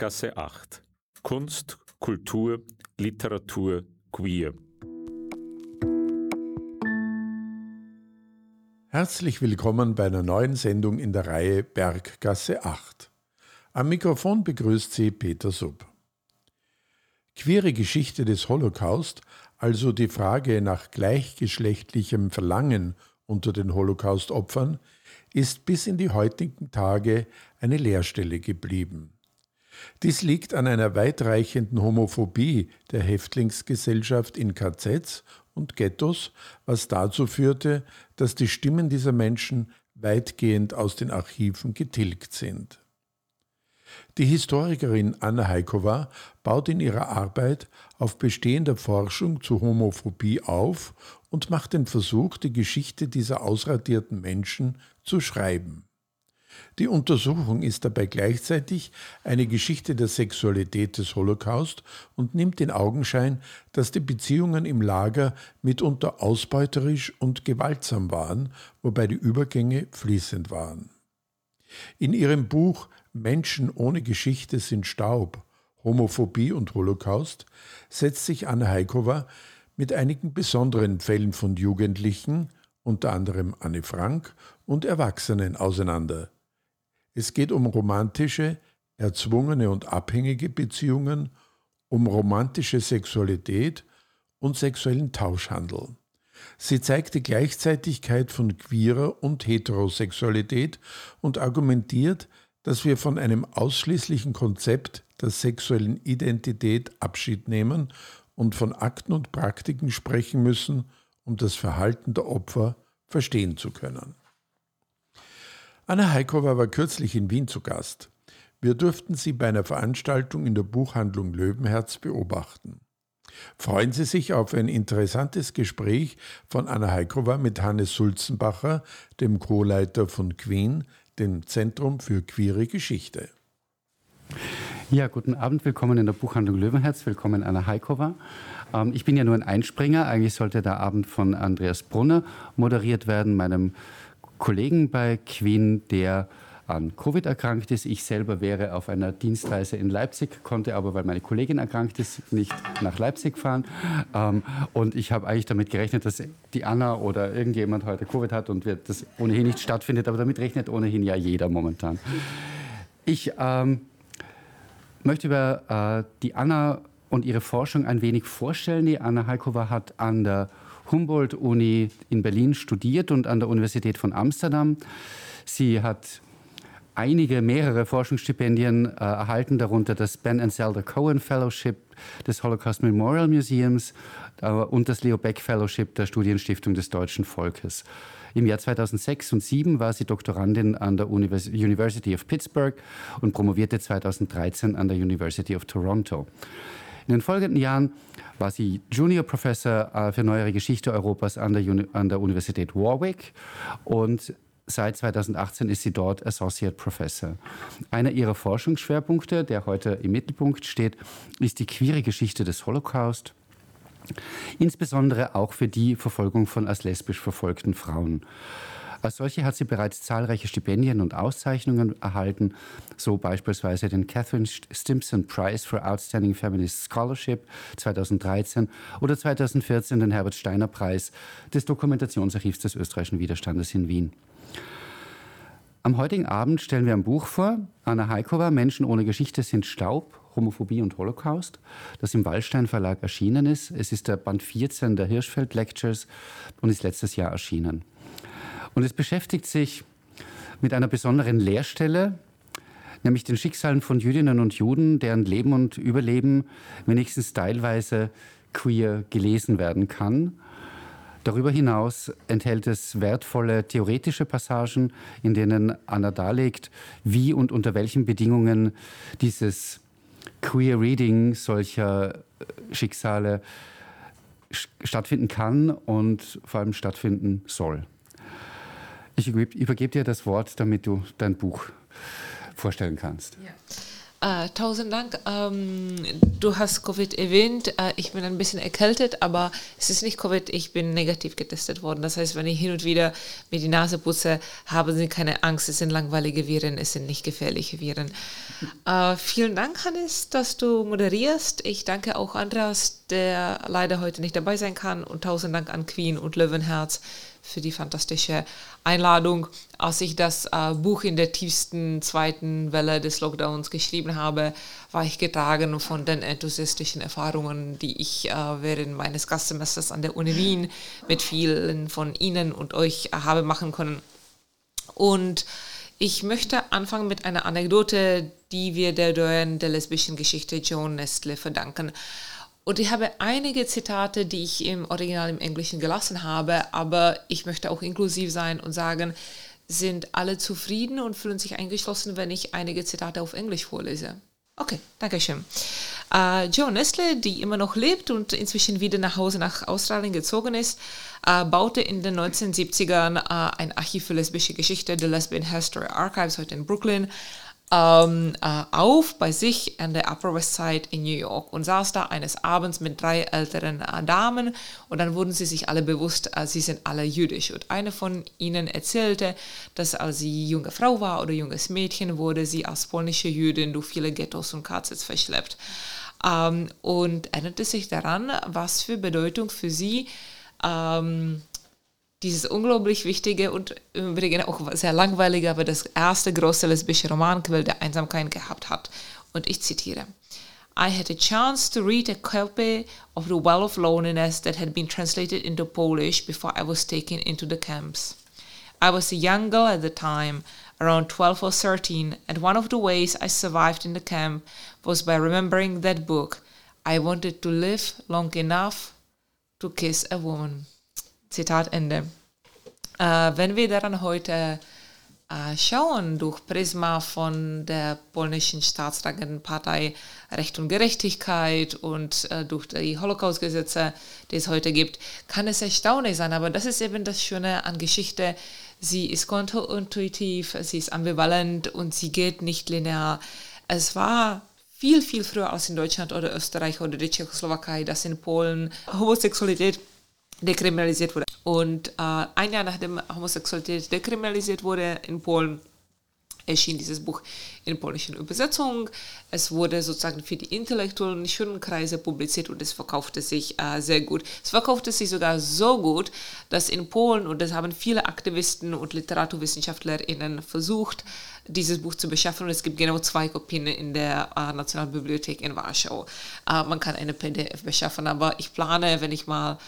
Berggasse 8. Kunst, Kultur, Literatur, Queer. Herzlich willkommen bei einer neuen Sendung in der Reihe Berggasse 8. Am Mikrofon begrüßt Sie Peter Sub. Queere Geschichte des Holocaust, also die Frage nach gleichgeschlechtlichem Verlangen unter den Holocaust-Opfern, ist bis in die heutigen Tage eine Leerstelle geblieben. Dies liegt an einer weitreichenden Homophobie der Häftlingsgesellschaft in KZs und Ghettos, was dazu führte, dass die Stimmen dieser Menschen weitgehend aus den Archiven getilgt sind. Die Historikerin Anna Heikova baut in ihrer Arbeit auf bestehender Forschung zu Homophobie auf und macht den Versuch, die Geschichte dieser ausradierten Menschen zu schreiben. Die Untersuchung ist dabei gleichzeitig eine Geschichte der Sexualität des Holocaust und nimmt in Augenschein, dass die Beziehungen im Lager mitunter ausbeuterisch und gewaltsam waren, wobei die Übergänge fließend waren. In ihrem Buch Menschen ohne Geschichte sind Staub, Homophobie und Holocaust setzt sich Anna Heikova mit einigen besonderen Fällen von Jugendlichen, unter anderem Anne Frank, und Erwachsenen auseinander. Es geht um romantische, erzwungene und abhängige Beziehungen, um romantische Sexualität und sexuellen Tauschhandel. Sie zeigt die Gleichzeitigkeit von queerer und Heterosexualität und argumentiert, dass wir von einem ausschließlichen Konzept der sexuellen Identität Abschied nehmen und von Akten und Praktiken sprechen müssen, um das Verhalten der Opfer verstehen zu können. Anna Heikova war kürzlich in Wien zu Gast. Wir durften sie bei einer Veranstaltung in der Buchhandlung Löwenherz beobachten. Freuen Sie sich auf ein interessantes Gespräch von Anna Heikova mit Hannes Sulzenbacher, dem Co-Leiter von Queen, dem Zentrum für queere Geschichte. Ja, guten Abend, willkommen in der Buchhandlung Löwenherz, willkommen Anna Heikova. Ähm, ich bin ja nur ein Einspringer, eigentlich sollte der Abend von Andreas Brunner moderiert werden, meinem Kollegen bei Queen, der an Covid erkrankt ist. Ich selber wäre auf einer Dienstreise in Leipzig, konnte aber, weil meine Kollegin erkrankt ist, nicht nach Leipzig fahren. Ähm, und ich habe eigentlich damit gerechnet, dass die Anna oder irgendjemand heute Covid hat und wird das ohnehin nicht stattfindet. Aber damit rechnet ohnehin ja jeder momentan. Ich ähm, möchte über äh, die Anna und ihre Forschung ein wenig vorstellen. Die Anna Halkova hat an der Humboldt-Uni in Berlin studiert und an der Universität von Amsterdam. Sie hat einige, mehrere Forschungsstipendien äh, erhalten, darunter das Ben and Zelda Cohen Fellowship des Holocaust Memorial Museums äh, und das Leo Beck Fellowship der Studienstiftung des deutschen Volkes. Im Jahr 2006 und 2007 war sie Doktorandin an der Univers University of Pittsburgh und promovierte 2013 an der University of Toronto. In den folgenden Jahren war sie Junior Professor äh, für neuere Geschichte Europas an der, Uni an der Universität Warwick und Seit 2018 ist sie dort Associate Professor. Einer ihrer Forschungsschwerpunkte, der heute im Mittelpunkt steht, ist die queere Geschichte des Holocaust, insbesondere auch für die Verfolgung von als lesbisch verfolgten Frauen. Als solche hat sie bereits zahlreiche Stipendien und Auszeichnungen erhalten, so beispielsweise den Catherine Stimson Prize for Outstanding Feminist Scholarship 2013 oder 2014 den Herbert Steiner Preis des Dokumentationsarchivs des österreichischen Widerstandes in Wien. Am heutigen Abend stellen wir ein Buch vor, Anna Heikova, Menschen ohne Geschichte sind Staub, Homophobie und Holocaust, das im Wallstein Verlag erschienen ist. Es ist der Band 14 der Hirschfeld Lectures und ist letztes Jahr erschienen. Und es beschäftigt sich mit einer besonderen Lehrstelle, nämlich den Schicksalen von Jüdinnen und Juden, deren Leben und Überleben wenigstens teilweise queer gelesen werden kann Darüber hinaus enthält es wertvolle theoretische Passagen, in denen Anna darlegt, wie und unter welchen Bedingungen dieses Queer Reading solcher äh, Schicksale stattfinden kann und vor allem stattfinden soll. Ich übergebe dir das Wort, damit du dein Buch vorstellen kannst. Ja. Äh, tausend Dank. Ähm, du hast Covid erwähnt. Äh, ich bin ein bisschen erkältet, aber es ist nicht Covid. Ich bin negativ getestet worden. Das heißt, wenn ich hin und wieder mir die Nase putze, haben Sie keine Angst. Es sind langweilige Viren, es sind nicht gefährliche Viren. Äh, vielen Dank, Hannes, dass du moderierst. Ich danke auch Andreas, der leider heute nicht dabei sein kann. Und tausend Dank an Queen und Löwenherz für die fantastische Einladung. Als ich das äh, Buch in der tiefsten zweiten Welle des Lockdowns geschrieben habe, war ich getragen von den enthusiastischen Erfahrungen, die ich äh, während meines Gastsemesters an der Uni Wien mit vielen von Ihnen und euch äh, habe machen können. Und ich möchte anfangen mit einer Anekdote, die wir der Doyen der lesbischen Geschichte Joan Nestle verdanken. Und ich habe einige Zitate, die ich im Original im Englischen gelassen habe, aber ich möchte auch inklusiv sein und sagen, sind alle zufrieden und fühlen sich eingeschlossen, wenn ich einige Zitate auf Englisch vorlese. Okay, danke schön. Uh, Joe Nestle, die immer noch lebt und inzwischen wieder nach Hause nach Australien gezogen ist, uh, baute in den 1970ern uh, ein Archiv für lesbische Geschichte, The Lesbian History Archives, heute in Brooklyn, ähm, äh, auf bei sich an der Upper West Side in New York und saß da eines Abends mit drei älteren äh, Damen und dann wurden sie sich alle bewusst, äh, sie sind alle jüdisch. Und eine von ihnen erzählte, dass als sie junge Frau war oder junges Mädchen, wurde sie als polnische Jüdin durch viele Ghettos und KZs verschleppt. Ähm, und erinnerte sich daran, was für Bedeutung für sie ähm, dieses unglaublich wichtige und im Übrigen auch sehr langweilige, aber das erste große lesbische Romanquell der Einsamkeit gehabt hat. Und ich zitiere. I had a chance to read a copy of The Well of Loneliness that had been translated into Polish before I was taken into the camps. I was a young girl at the time, around 12 or 13, and one of the ways I survived in the camp was by remembering that book. I wanted to live long enough to kiss a woman. Zitat Ende. Äh, wenn wir daran heute äh, schauen, durch Prisma von der polnischen staatstragenden Partei Recht und Gerechtigkeit und äh, durch die Holocaust-Gesetze, die es heute gibt, kann es erstaunlich sein. Aber das ist eben das Schöne an Geschichte. Sie ist kontraintuitiv, sie ist ambivalent und sie geht nicht linear. Es war viel, viel früher als in Deutschland oder Österreich oder der Tschechoslowakei, dass in Polen Homosexualität dekriminalisiert wurde. Und äh, ein Jahr nachdem Homosexualität dekriminalisiert wurde in Polen, erschien dieses Buch in polnischen Übersetzung. Es wurde sozusagen für die intellektuellen schönen Kreise publiziert und es verkaufte sich äh, sehr gut. Es verkaufte sich sogar so gut, dass in Polen, und das haben viele Aktivisten und LiteraturwissenschaftlerInnen versucht, dieses Buch zu beschaffen. Und es gibt genau zwei Kopien in der äh, Nationalbibliothek in Warschau. Äh, man kann eine PDF beschaffen, aber ich plane, wenn ich mal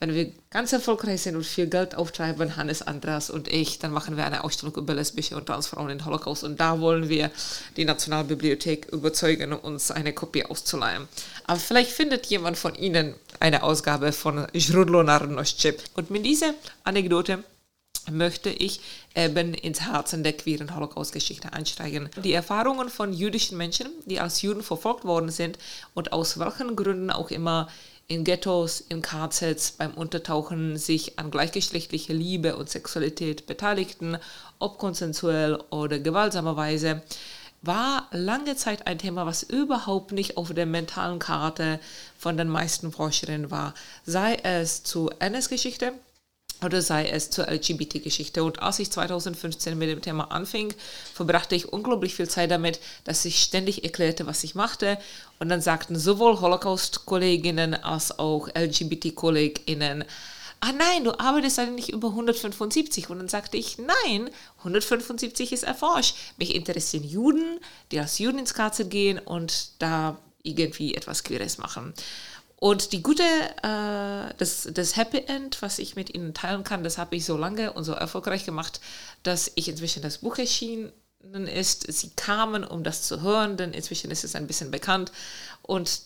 wenn wir ganz erfolgreich sind und viel Geld auftreiben, Hannes, Andreas und ich, dann machen wir eine Ausstellung über lesbische und Transfrauen im Holocaust. Und da wollen wir die Nationalbibliothek überzeugen, uns eine Kopie auszuleihen. Aber vielleicht findet jemand von Ihnen eine Ausgabe von Źródło Narodności. Und mit dieser Anekdote möchte ich eben ins Herzen der queeren Holocaust-Geschichte einsteigen. Die Erfahrungen von jüdischen Menschen, die als Juden verfolgt worden sind und aus welchen Gründen auch immer in Ghettos, in KZs beim Untertauchen sich an gleichgeschlechtlicher Liebe und Sexualität beteiligten, ob konsensuell oder gewaltsamerweise, war lange Zeit ein Thema, was überhaupt nicht auf der mentalen Karte von den meisten Forscherinnen war. Sei es zu NS-Geschichte, oder sei es zur LGBT-Geschichte. Und als ich 2015 mit dem Thema anfing, verbrachte ich unglaublich viel Zeit damit, dass ich ständig erklärte, was ich machte. Und dann sagten sowohl Holocaust-Kolleginnen als auch LGBT-Kolleginnen, ah nein, du arbeitest eigentlich über 175. Und dann sagte ich, nein, 175 ist erforscht. Mich interessieren Juden, die als Juden ins KZ gehen und da irgendwie etwas Queeres machen. Und die gute, äh, das, das Happy End, was ich mit Ihnen teilen kann, das habe ich so lange und so erfolgreich gemacht, dass ich inzwischen das Buch erschienen ist. Sie kamen, um das zu hören, denn inzwischen ist es ein bisschen bekannt. Und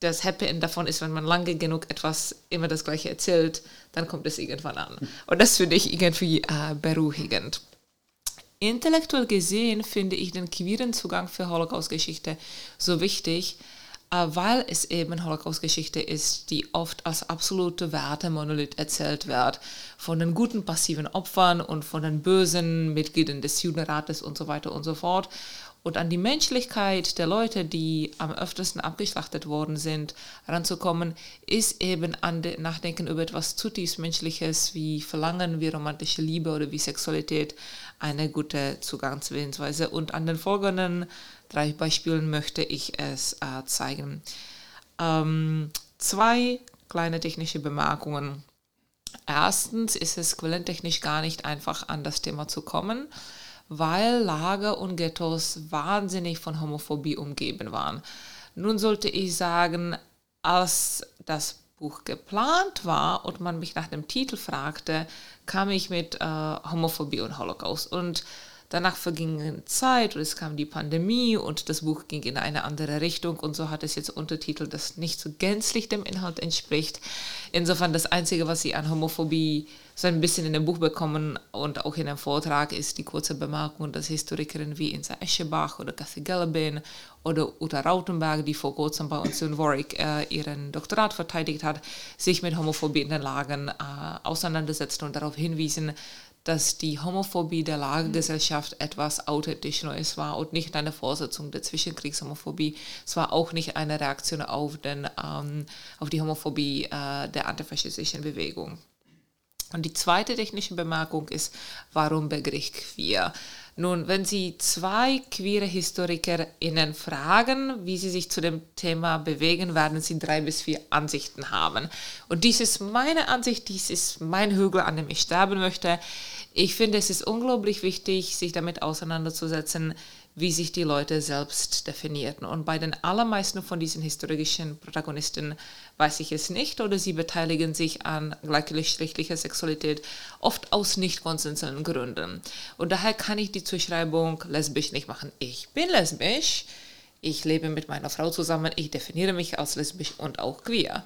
das Happy End davon ist, wenn man lange genug etwas immer das Gleiche erzählt, dann kommt es irgendwann an. Und das finde ich irgendwie äh, beruhigend. Intellektuell gesehen finde ich den queeren Zugang für Holocaust-Geschichte so wichtig, weil es eben Holocaust-Geschichte ist, die oft als absolute Wertemonolith erzählt wird, von den guten passiven Opfern und von den bösen Mitgliedern des Judenrates und so weiter und so fort. und an die Menschlichkeit der Leute, die am öftesten abgeschlachtet worden sind, ranzukommen, ist eben an den Nachdenken über etwas zutiefst Menschliches wie Verlangen, wie romantische Liebe oder wie Sexualität eine gute Zugangsweise. Und an den folgenden drei Beispielen möchte ich es äh, zeigen. Ähm, zwei kleine technische Bemerkungen. Erstens ist es quellentechnisch gar nicht einfach an das Thema zu kommen weil Lager und Ghettos wahnsinnig von Homophobie umgeben waren. Nun sollte ich sagen, als das Buch geplant war und man mich nach dem Titel fragte, kam ich mit äh, Homophobie und Holocaust. Und Danach verging Zeit und es kam die Pandemie und das Buch ging in eine andere Richtung und so hat es jetzt Untertitel, das nicht so gänzlich dem Inhalt entspricht. Insofern das Einzige, was Sie an Homophobie so ein bisschen in dem Buch bekommen und auch in dem Vortrag ist die kurze Bemerkung, dass Historikerinnen wie Insa Eschebach oder Kathy Gallabin oder Uta Rautenberg, die vor kurzem bei uns in Warwick äh, ihren Doktorat verteidigt hat, sich mit Homophobie in den Lagen äh, auseinandersetzten und darauf hinwiesen, dass die Homophobie der Lagergesellschaft etwas authentisch Neues war und nicht eine Vorsetzung der Zwischenkriegshomophobie. Es war auch nicht eine Reaktion auf, den, ähm, auf die Homophobie äh, der antifaschistischen Bewegung. Und die zweite technische Bemerkung ist, warum Begriff queer? Nun, wenn Sie zwei queere HistorikerInnen fragen, wie sie sich zu dem Thema bewegen, werden Sie drei bis vier Ansichten haben. Und dies ist meine Ansicht, dies ist mein Hügel, an dem ich sterben möchte. Ich finde, es ist unglaublich wichtig, sich damit auseinanderzusetzen, wie sich die Leute selbst definierten. Und bei den allermeisten von diesen historischen Protagonisten weiß ich es nicht oder sie beteiligen sich an gleichgeschlechtlicher Sexualität oft aus nicht konsensuellen Gründen. Und daher kann ich die Zuschreibung lesbisch nicht machen. Ich bin lesbisch, ich lebe mit meiner Frau zusammen, ich definiere mich als lesbisch und auch queer.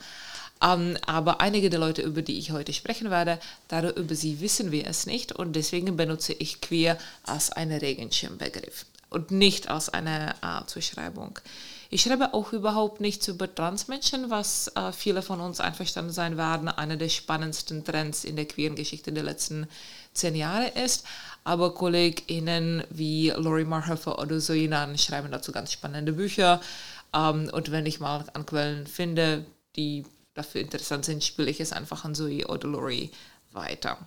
Ähm, aber einige der Leute, über die ich heute sprechen werde, darüber sie wissen wir es nicht und deswegen benutze ich queer als einen Regenschirmbegriff und nicht als eine äh, Zuschreibung. Ich schreibe auch überhaupt nichts über Transmenschen, was äh, viele von uns einverstanden sein werden, einer der spannendsten Trends in der queeren Geschichte der letzten zehn Jahre ist. Aber KollegInnen wie Laurie Marhofer oder Zoinan schreiben dazu ganz spannende Bücher. Ähm, und wenn ich mal an Quellen finde, die dafür interessant sind, spiele ich es einfach an Zoe oder Laurie weiter.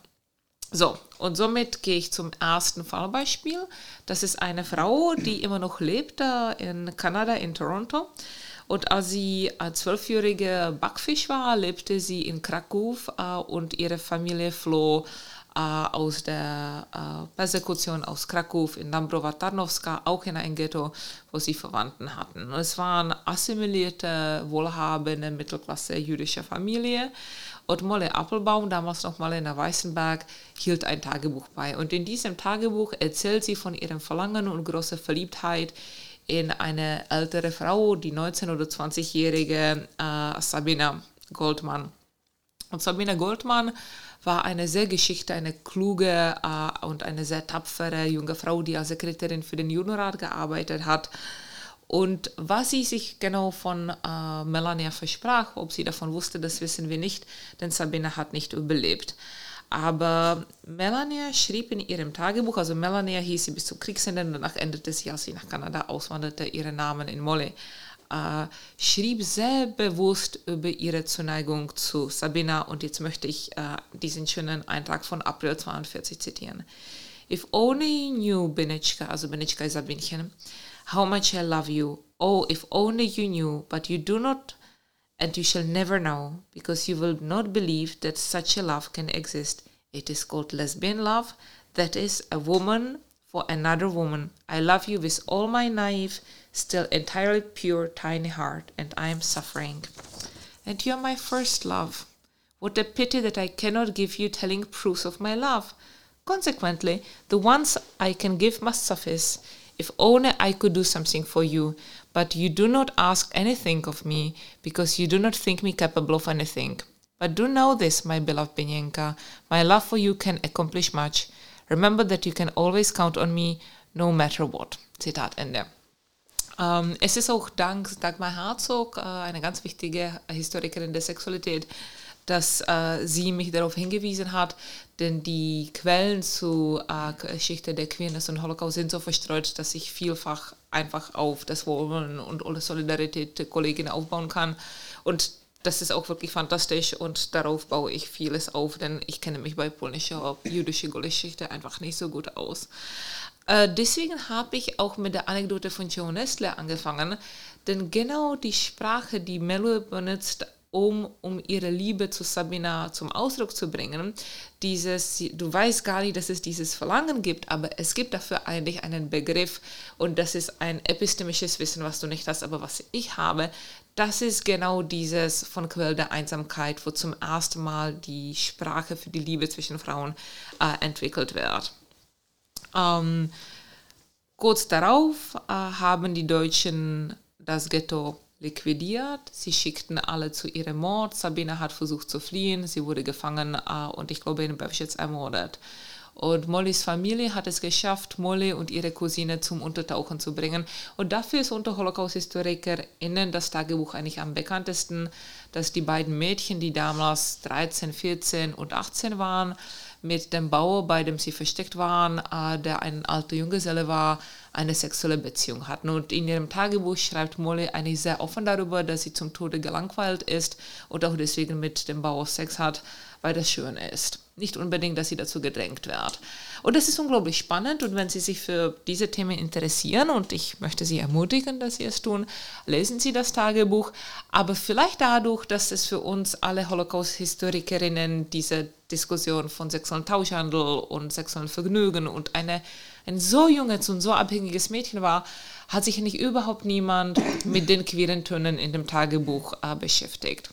So, und somit gehe ich zum ersten Fallbeispiel. Das ist eine Frau, die immer noch lebt in Kanada, in Toronto. Und als sie zwölfjährige Backfisch war, lebte sie in Krakow äh, und ihre Familie floh aus der Persekution aus Krakow in Dambrowa Tarnowska, auch in ein Ghetto, wo sie Verwandten hatten. Es waren assimilierte, wohlhabende, Mittelklasse jüdische Familie. Und Molle Appelbaum, damals noch Marlene Weißenberg, hielt ein Tagebuch bei. Und in diesem Tagebuch erzählt sie von ihrem Verlangen und großer Verliebtheit in eine ältere Frau, die 19- oder 20-jährige äh, Sabina Goldmann. Und Sabina Goldmann war eine sehr geschickte, eine kluge äh, und eine sehr tapfere junge Frau, die als Sekretärin für den Judenrat gearbeitet hat und was sie sich genau von äh, Melania versprach, ob sie davon wusste, das wissen wir nicht, denn Sabine hat nicht überlebt. Aber Melania schrieb in ihrem Tagebuch, also Melania hieß sie bis zum Kriegsende danach endete sie, als sie nach Kanada auswanderte, ihren Namen in Molle. Äh, schrieb sehr bewusst über ihre Zuneigung zu Sabina und jetzt möchte ich äh, diesen schönen Eintrag von April 42 zitieren. If only you knew Benichka, also Benichka ist Sabinchen, how much I love you. Oh, if only you knew, but you do not, and you shall never know, because you will not believe that such a love can exist. It is called lesbian love, that is, a woman for another woman. I love you with all my naive, still entirely pure, tiny heart, and I am suffering. And you are my first love. What a pity that I cannot give you telling proofs of my love. Consequently, the ones I can give must suffice. If only I could do something for you, but you do not ask anything of me, because you do not think me capable of anything. But do know this, my beloved Benyenka, my love for you can accomplish much. Remember that you can always count on me, no matter what. Zitat Ende. Ähm, es ist auch dank Dagmar Herzog, äh, eine ganz wichtige Historikerin der Sexualität, dass äh, sie mich darauf hingewiesen hat, denn die Quellen zur äh, Geschichte der Queerness und Holocaust sind so verstreut, dass ich vielfach einfach auf das Wohlwollen und Solidarität der Kolleginnen aufbauen kann. Und das ist auch wirklich fantastisch und darauf baue ich vieles auf, denn ich kenne mich bei polnischer jüdischer Geschichte einfach nicht so gut aus. Äh, deswegen habe ich auch mit der Anekdote von Joe Nestle angefangen, denn genau die Sprache, die Melo benutzt, um, um ihre Liebe zu Sabina zum Ausdruck zu bringen. Dieses, du weißt gar nicht, dass es dieses Verlangen gibt, aber es gibt dafür eigentlich einen Begriff und das ist ein epistemisches Wissen, was du nicht hast, aber was ich habe. Das ist genau dieses von Quell der Einsamkeit, wo zum ersten Mal die Sprache für die Liebe zwischen Frauen äh, entwickelt wird. Ähm, kurz darauf äh, haben die Deutschen das Ghetto liquidiert. Sie schickten alle zu ihrem Mord. Sabine hat versucht zu fliehen. Sie wurde gefangen äh, und ich glaube in Bevschitz ermordet. Und Mollys Familie hat es geschafft, Molly und ihre Cousine zum Untertauchen zu bringen. Und dafür ist unter Holocaust-HistorikerInnen das Tagebuch eigentlich am bekanntesten, dass die beiden Mädchen, die damals 13, 14 und 18 waren, mit dem Bauer, bei dem sie versteckt waren, äh, der ein alter Junggeselle war, eine sexuelle Beziehung hatten. Und in ihrem Tagebuch schreibt Molly eigentlich sehr offen darüber, dass sie zum Tode gelangweilt ist und auch deswegen mit dem Bauer Sex hat, weil das schön ist. Nicht unbedingt, dass sie dazu gedrängt wird. Und das ist unglaublich spannend und wenn Sie sich für diese Themen interessieren und ich möchte Sie ermutigen, dass Sie es tun, lesen Sie das Tagebuch. Aber vielleicht dadurch, dass es für uns alle Holocaust-Historikerinnen diese Diskussion von sexuellem Tauschhandel und sexuellem Vergnügen und eine, ein so junges und so abhängiges Mädchen war, hat sich nicht überhaupt niemand mit den queeren Tönen in dem Tagebuch äh, beschäftigt.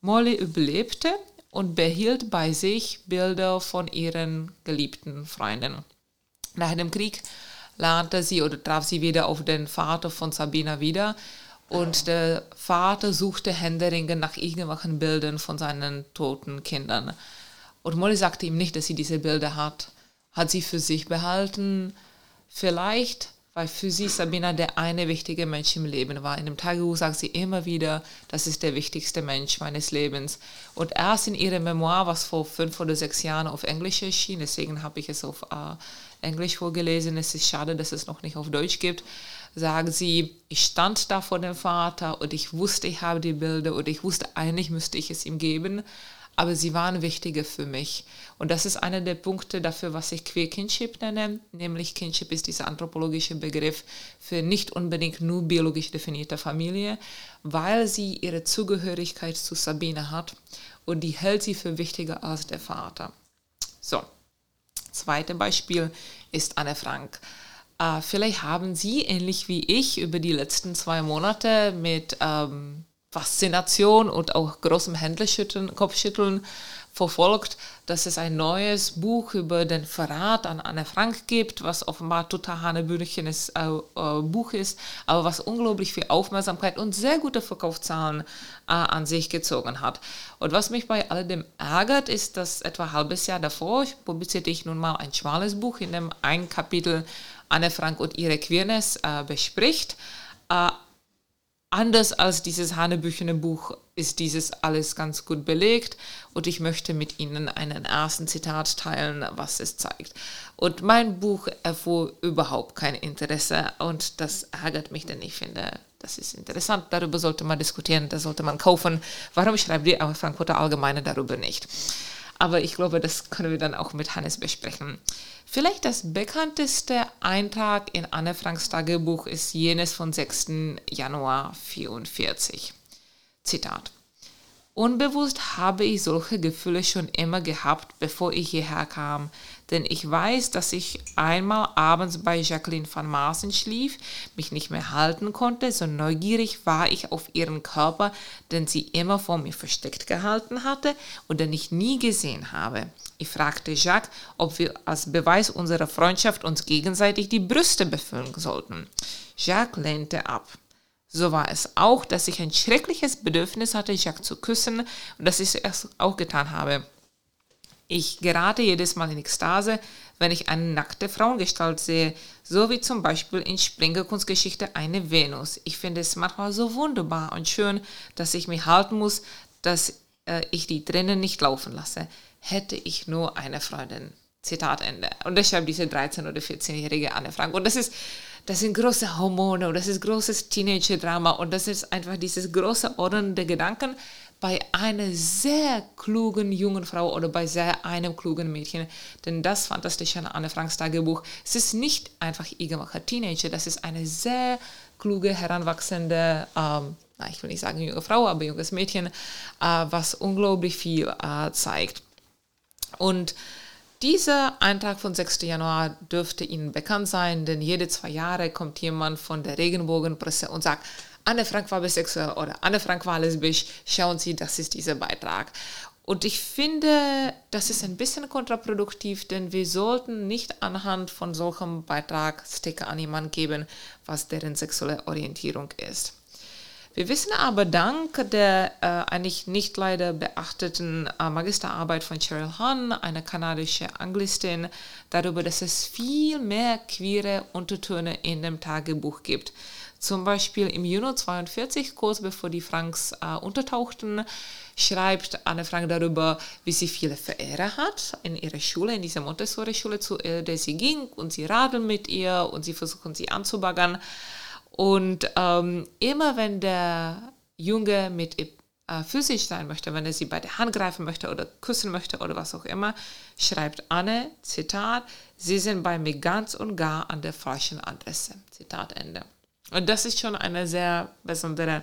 Molly überlebte und behielt bei sich Bilder von ihren geliebten Freunden. Nach dem Krieg lernte sie oder traf sie wieder auf den Vater von Sabina wieder und der Vater suchte händeringend nach irgendwelchen Bildern von seinen toten Kindern. Und Molly sagte ihm nicht, dass sie diese Bilder hat. Hat sie für sich behalten. Vielleicht weil für sie Sabina der eine wichtige Mensch im Leben war. In dem Tagebuch sagt sie immer wieder, das ist der wichtigste Mensch meines Lebens. Und erst in ihrem Memoir, was vor fünf oder sechs Jahren auf Englisch erschien, deswegen habe ich es auf äh, Englisch vorgelesen, es ist schade, dass es noch nicht auf Deutsch gibt, sagt sie, ich stand da vor dem Vater und ich wusste, ich habe die Bilder und ich wusste, eigentlich müsste ich es ihm geben, aber sie waren wichtiger für mich. Und das ist einer der Punkte dafür, was ich Queer Kinship nenne, nämlich Kinship ist dieser anthropologische Begriff für nicht unbedingt nur biologisch definierte Familie, weil sie ihre Zugehörigkeit zu Sabine hat und die hält sie für wichtiger als der Vater. So, zweites Beispiel ist Anne Frank. Äh, vielleicht haben Sie, ähnlich wie ich, über die letzten zwei Monate mit ähm, Faszination und auch großem Händeschütteln, Kopfschütteln verfolgt, dass es ein neues Buch über den Verrat an Anne Frank gibt, was offenbar total hanebüchenes äh, äh, Buch ist, aber was unglaublich viel Aufmerksamkeit und sehr gute Verkaufszahlen äh, an sich gezogen hat. Und was mich bei alledem ärgert, ist, dass etwa ein halbes Jahr davor publizierte ich nun mal ein schmales Buch, in dem ein Kapitel Anne Frank und ihre Queerness äh, bespricht. Äh, anders als dieses Hanebüchene Buch ist dieses alles ganz gut belegt und ich möchte mit Ihnen einen ersten Zitat teilen, was es zeigt. Und mein Buch erfuhr überhaupt kein Interesse und das ärgert mich, denn ich finde, das ist interessant, darüber sollte man diskutieren, das sollte man kaufen. Warum schreibt die Frankfurter Allgemeine darüber nicht? Aber ich glaube, das können wir dann auch mit Hannes besprechen. Vielleicht das bekannteste Eintrag in Anne Franks Tagebuch ist jenes von 6. Januar 1944. Zitat. Unbewusst habe ich solche Gefühle schon immer gehabt, bevor ich hierher kam, denn ich weiß, dass ich einmal abends bei Jacqueline van Maaßen schlief, mich nicht mehr halten konnte, so neugierig war ich auf ihren Körper, den sie immer vor mir versteckt gehalten hatte und den ich nie gesehen habe. Ich fragte Jacques, ob wir als Beweis unserer Freundschaft uns gegenseitig die Brüste befüllen sollten. Jacques lehnte ab. So war es auch, dass ich ein schreckliches Bedürfnis hatte, Jacques zu küssen und dass ich es auch getan habe. Ich gerate jedes Mal in Ekstase, wenn ich eine nackte Frauengestalt sehe, so wie zum Beispiel in Springerkunstgeschichte eine Venus. Ich finde es manchmal so wunderbar und schön, dass ich mich halten muss, dass äh, ich die Tränen nicht laufen lasse, hätte ich nur eine Freundin. Zitat Ende. Und das schreibt diese 13- oder 14-jährige Anne Frank. Und das ist, das sind große Hormone und das ist großes Teenager-Drama und das ist einfach dieses große ordnende Gedanken bei einer sehr klugen jungen Frau oder bei sehr einem klugen Mädchen. Denn das Fantastische an Anne Franks Tagebuch, es ist nicht einfach irgendwelche Teenager, das ist eine sehr kluge, heranwachsende, ähm, ich will nicht sagen junge Frau, aber junges Mädchen, äh, was unglaublich viel äh, zeigt. Und dieser Eintrag von 6. Januar dürfte Ihnen bekannt sein, denn jede zwei Jahre kommt jemand von der Regenbogenpresse und sagt, Anne Frank war bisexuell oder Anne Frank war lesbisch, schauen Sie, das ist dieser Beitrag. Und ich finde, das ist ein bisschen kontraproduktiv, denn wir sollten nicht anhand von solchem Beitrag Sticker an jemanden geben, was deren sexuelle Orientierung ist. Wir wissen aber dank der äh, eigentlich nicht leider beachteten äh, Magisterarbeit von Cheryl Hahn, eine kanadische Anglistin, darüber, dass es viel mehr queere Untertöne in dem Tagebuch gibt. Zum Beispiel im Juni 42, kurz bevor die Franks äh, untertauchten, schreibt Anne Frank darüber, wie sie viele Verehrer hat in ihrer Schule, in dieser Montessori-Schule, zu der sie ging und sie radeln mit ihr und sie versuchen sie anzubaggern. Und ähm, immer wenn der Junge mit ihr äh, physisch sein möchte, wenn er sie bei der Hand greifen möchte oder küssen möchte oder was auch immer, schreibt Anne, Zitat, sie sind bei mir ganz und gar an der falschen Adresse. Zitat Ende. Und das ist schon eine sehr besondere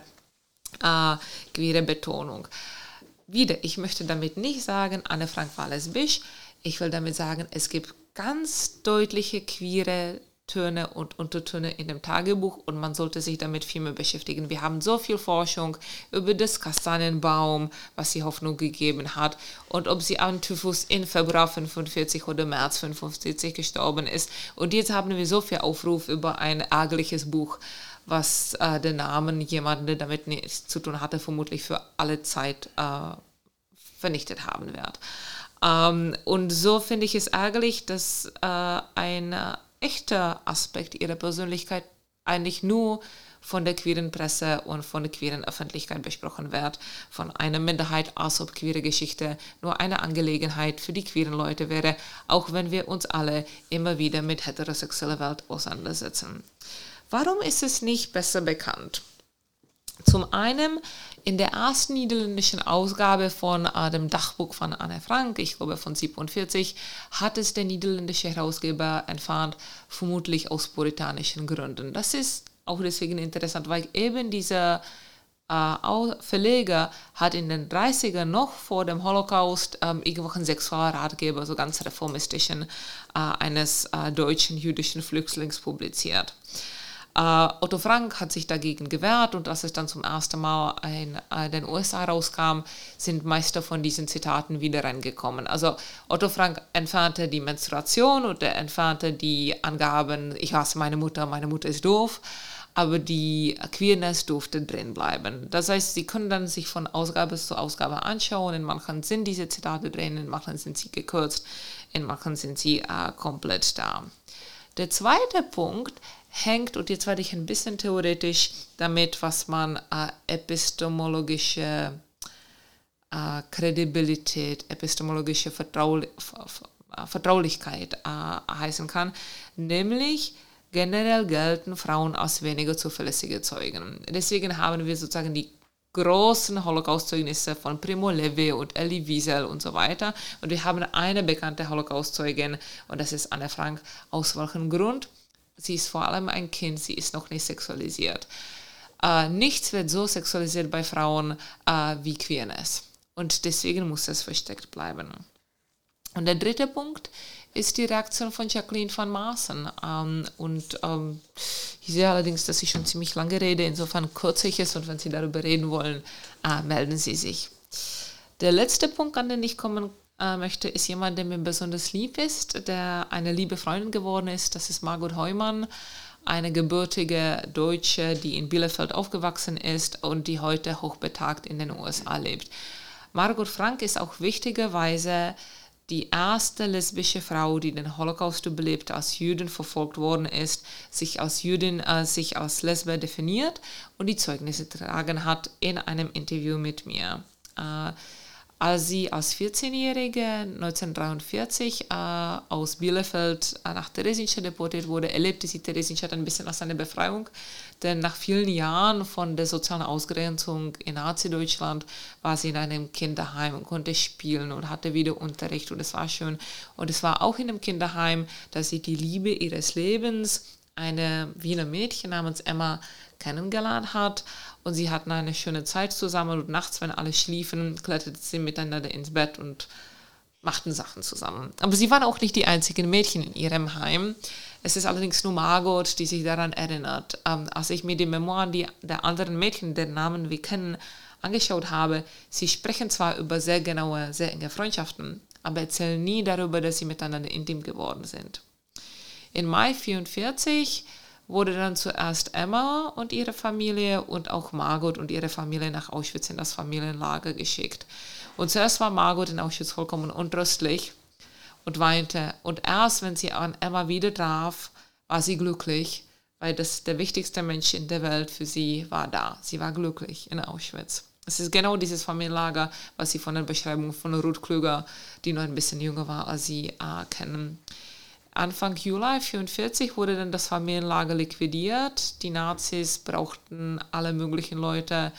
äh, queere Betonung. Wieder, ich möchte damit nicht sagen, Anne Frank war lesbisch. Ich will damit sagen, es gibt ganz deutliche queere Töne und Untertöne in dem Tagebuch und man sollte sich damit viel mehr beschäftigen. Wir haben so viel Forschung über das Kastanienbaum, was sie Hoffnung gegeben hat und ob sie an Typhus in Februar 45 oder März 45 gestorben ist. Und jetzt haben wir so viel Aufruf über ein ärgerliches Buch, was äh, den Namen jemanden, der damit nichts zu tun hatte, vermutlich für alle Zeit äh, vernichtet haben wird. Ähm, und so finde ich es ärgerlich, dass äh, ein echter Aspekt ihrer Persönlichkeit eigentlich nur von der queeren Presse und von der queeren Öffentlichkeit besprochen wird, von einer Minderheit, als ob queere Geschichte nur eine Angelegenheit für die queeren Leute wäre, auch wenn wir uns alle immer wieder mit heterosexueller Welt auseinandersetzen. Warum ist es nicht besser bekannt? Zum einen in der ersten niederländischen Ausgabe von äh, dem Dachbuch von Anne Frank, ich glaube von 47, hat es der niederländische Herausgeber entfernt, vermutlich aus puritanischen Gründen. Das ist auch deswegen interessant, weil eben dieser äh, Verleger hat in den 30ern noch vor dem Holocaust ähm, irgendwelchen Sexualratgeber, so ganz reformistischen, äh, eines äh, deutschen jüdischen Flüchtlings publiziert. Uh, Otto Frank hat sich dagegen gewehrt und als es dann zum ersten Mal in uh, den USA rauskam, sind meiste von diesen Zitaten wieder reingekommen. Also Otto Frank entfernte die Menstruation und er entfernte die Angaben, ich hasse meine Mutter, meine Mutter ist doof, aber die Queerness durfte drin bleiben. Das heißt, Sie können dann sich von Ausgabe zu Ausgabe anschauen, in manchen sind diese Zitate drin, in manchen sind sie gekürzt, in manchen sind sie uh, komplett da. Der zweite Punkt hängt, und jetzt werde ich ein bisschen theoretisch damit, was man äh, epistemologische äh, Kredibilität, epistemologische Vertrau Vertraulichkeit äh, heißen kann, nämlich generell gelten Frauen als weniger zuverlässige Zeugen. Deswegen haben wir sozusagen die großen Holocaust-Zeugnisse von Primo Levi und Elie Wiesel und so weiter. Und wir haben eine bekannte Holocaust-Zeugin und das ist Anne Frank. Aus welchem Grund? Sie ist vor allem ein Kind, sie ist noch nicht sexualisiert. Äh, nichts wird so sexualisiert bei Frauen äh, wie Queerness. Und deswegen muss es versteckt bleiben. Und der dritte Punkt ist die Reaktion von Jacqueline van Maaßen. Ähm, und ähm, ich sehe allerdings, dass ich schon ziemlich lange rede, insofern kürze ich es und wenn Sie darüber reden wollen, äh, melden Sie sich. Der letzte Punkt, an den ich kommen äh, möchte, ist jemand, der mir besonders lieb ist, der eine liebe Freundin geworden ist. Das ist Margot Heumann, eine gebürtige Deutsche, die in Bielefeld aufgewachsen ist und die heute hochbetagt in den USA lebt. Margot Frank ist auch wichtigerweise die erste lesbische Frau, die den Holocaust überlebt, als Jüdin verfolgt worden ist, sich als Jüdin, äh, sich als Lesbe definiert und die Zeugnisse getragen hat in einem Interview mit mir. Äh, als sie als 14-Jährige 1943 äh, aus Bielefeld äh, nach Theresienstadt deportiert wurde, erlebte sie Theresienstadt ein bisschen als eine Befreiung. Denn nach vielen Jahren von der sozialen Ausgrenzung in Nazi-Deutschland war sie in einem Kinderheim und konnte spielen und hatte wieder Unterricht und es war schön. Und es war auch in dem Kinderheim, dass sie die Liebe ihres Lebens, eine Wiener Mädchen namens Emma, kennengelernt hat und sie hatten eine schöne Zeit zusammen und nachts, wenn alle schliefen, kletterten sie miteinander ins Bett und machten Sachen zusammen. Aber sie waren auch nicht die einzigen Mädchen in ihrem Heim. Es ist allerdings nur Margot, die sich daran erinnert. Ähm, als ich mir die Memoiren die, der anderen Mädchen, deren Namen wir kennen, angeschaut habe, sie sprechen zwar über sehr genaue, sehr enge Freundschaften, aber erzählen nie darüber, dass sie miteinander intim geworden sind. In Mai 1944 wurde dann zuerst Emma und ihre Familie und auch Margot und ihre Familie nach Auschwitz in das Familienlager geschickt. Und zuerst war Margot in Auschwitz vollkommen untröstlich und weinte. Und erst, wenn sie an Emma wieder traf, war sie glücklich, weil das der wichtigste Mensch in der Welt für sie war da. Sie war glücklich in Auschwitz. Es ist genau dieses Familienlager, was sie von der Beschreibung von Ruth Klüger, die noch ein bisschen jünger war als sie, äh, kennen. Anfang Juli 1944 wurde dann das Familienlager liquidiert. Die Nazis brauchten alle möglichen Leute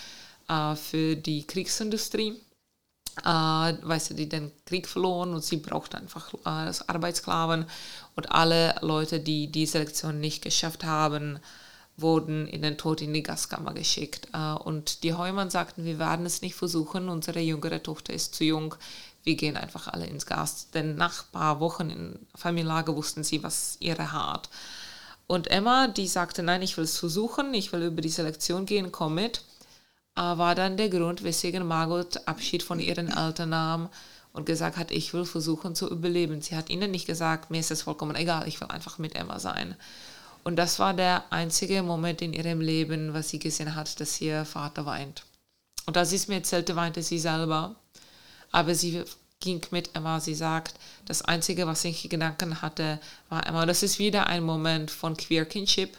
äh, für die Kriegsindustrie, äh, weil sie die den Krieg verloren und sie brauchten einfach äh, Arbeitssklaven. Und alle Leute, die die Selektion nicht geschafft haben, wurden in den Tod in die Gaskammer geschickt. Äh, und die Heumann sagten, wir werden es nicht versuchen, unsere jüngere Tochter ist zu jung, wir gehen einfach alle ins Gas. Denn nach ein paar Wochen in Familienlage wussten sie, was ihre hat. Und Emma, die sagte, nein, ich will es versuchen, ich will über die Selektion gehen, komm mit, äh, war dann der Grund, weswegen Margot Abschied von ihren Eltern nahm und gesagt hat, ich will versuchen zu überleben. Sie hat ihnen nicht gesagt, mir ist es vollkommen egal, ich will einfach mit Emma sein. Und das war der einzige Moment in ihrem Leben, was sie gesehen hat, dass ihr Vater weint. Und als sie es mir erzählte, weinte sie selber. Aber sie ging mit Emma. Sie sagt, das Einzige, was ich Gedanken hatte, war Emma. Das ist wieder ein Moment von Queer Kinship.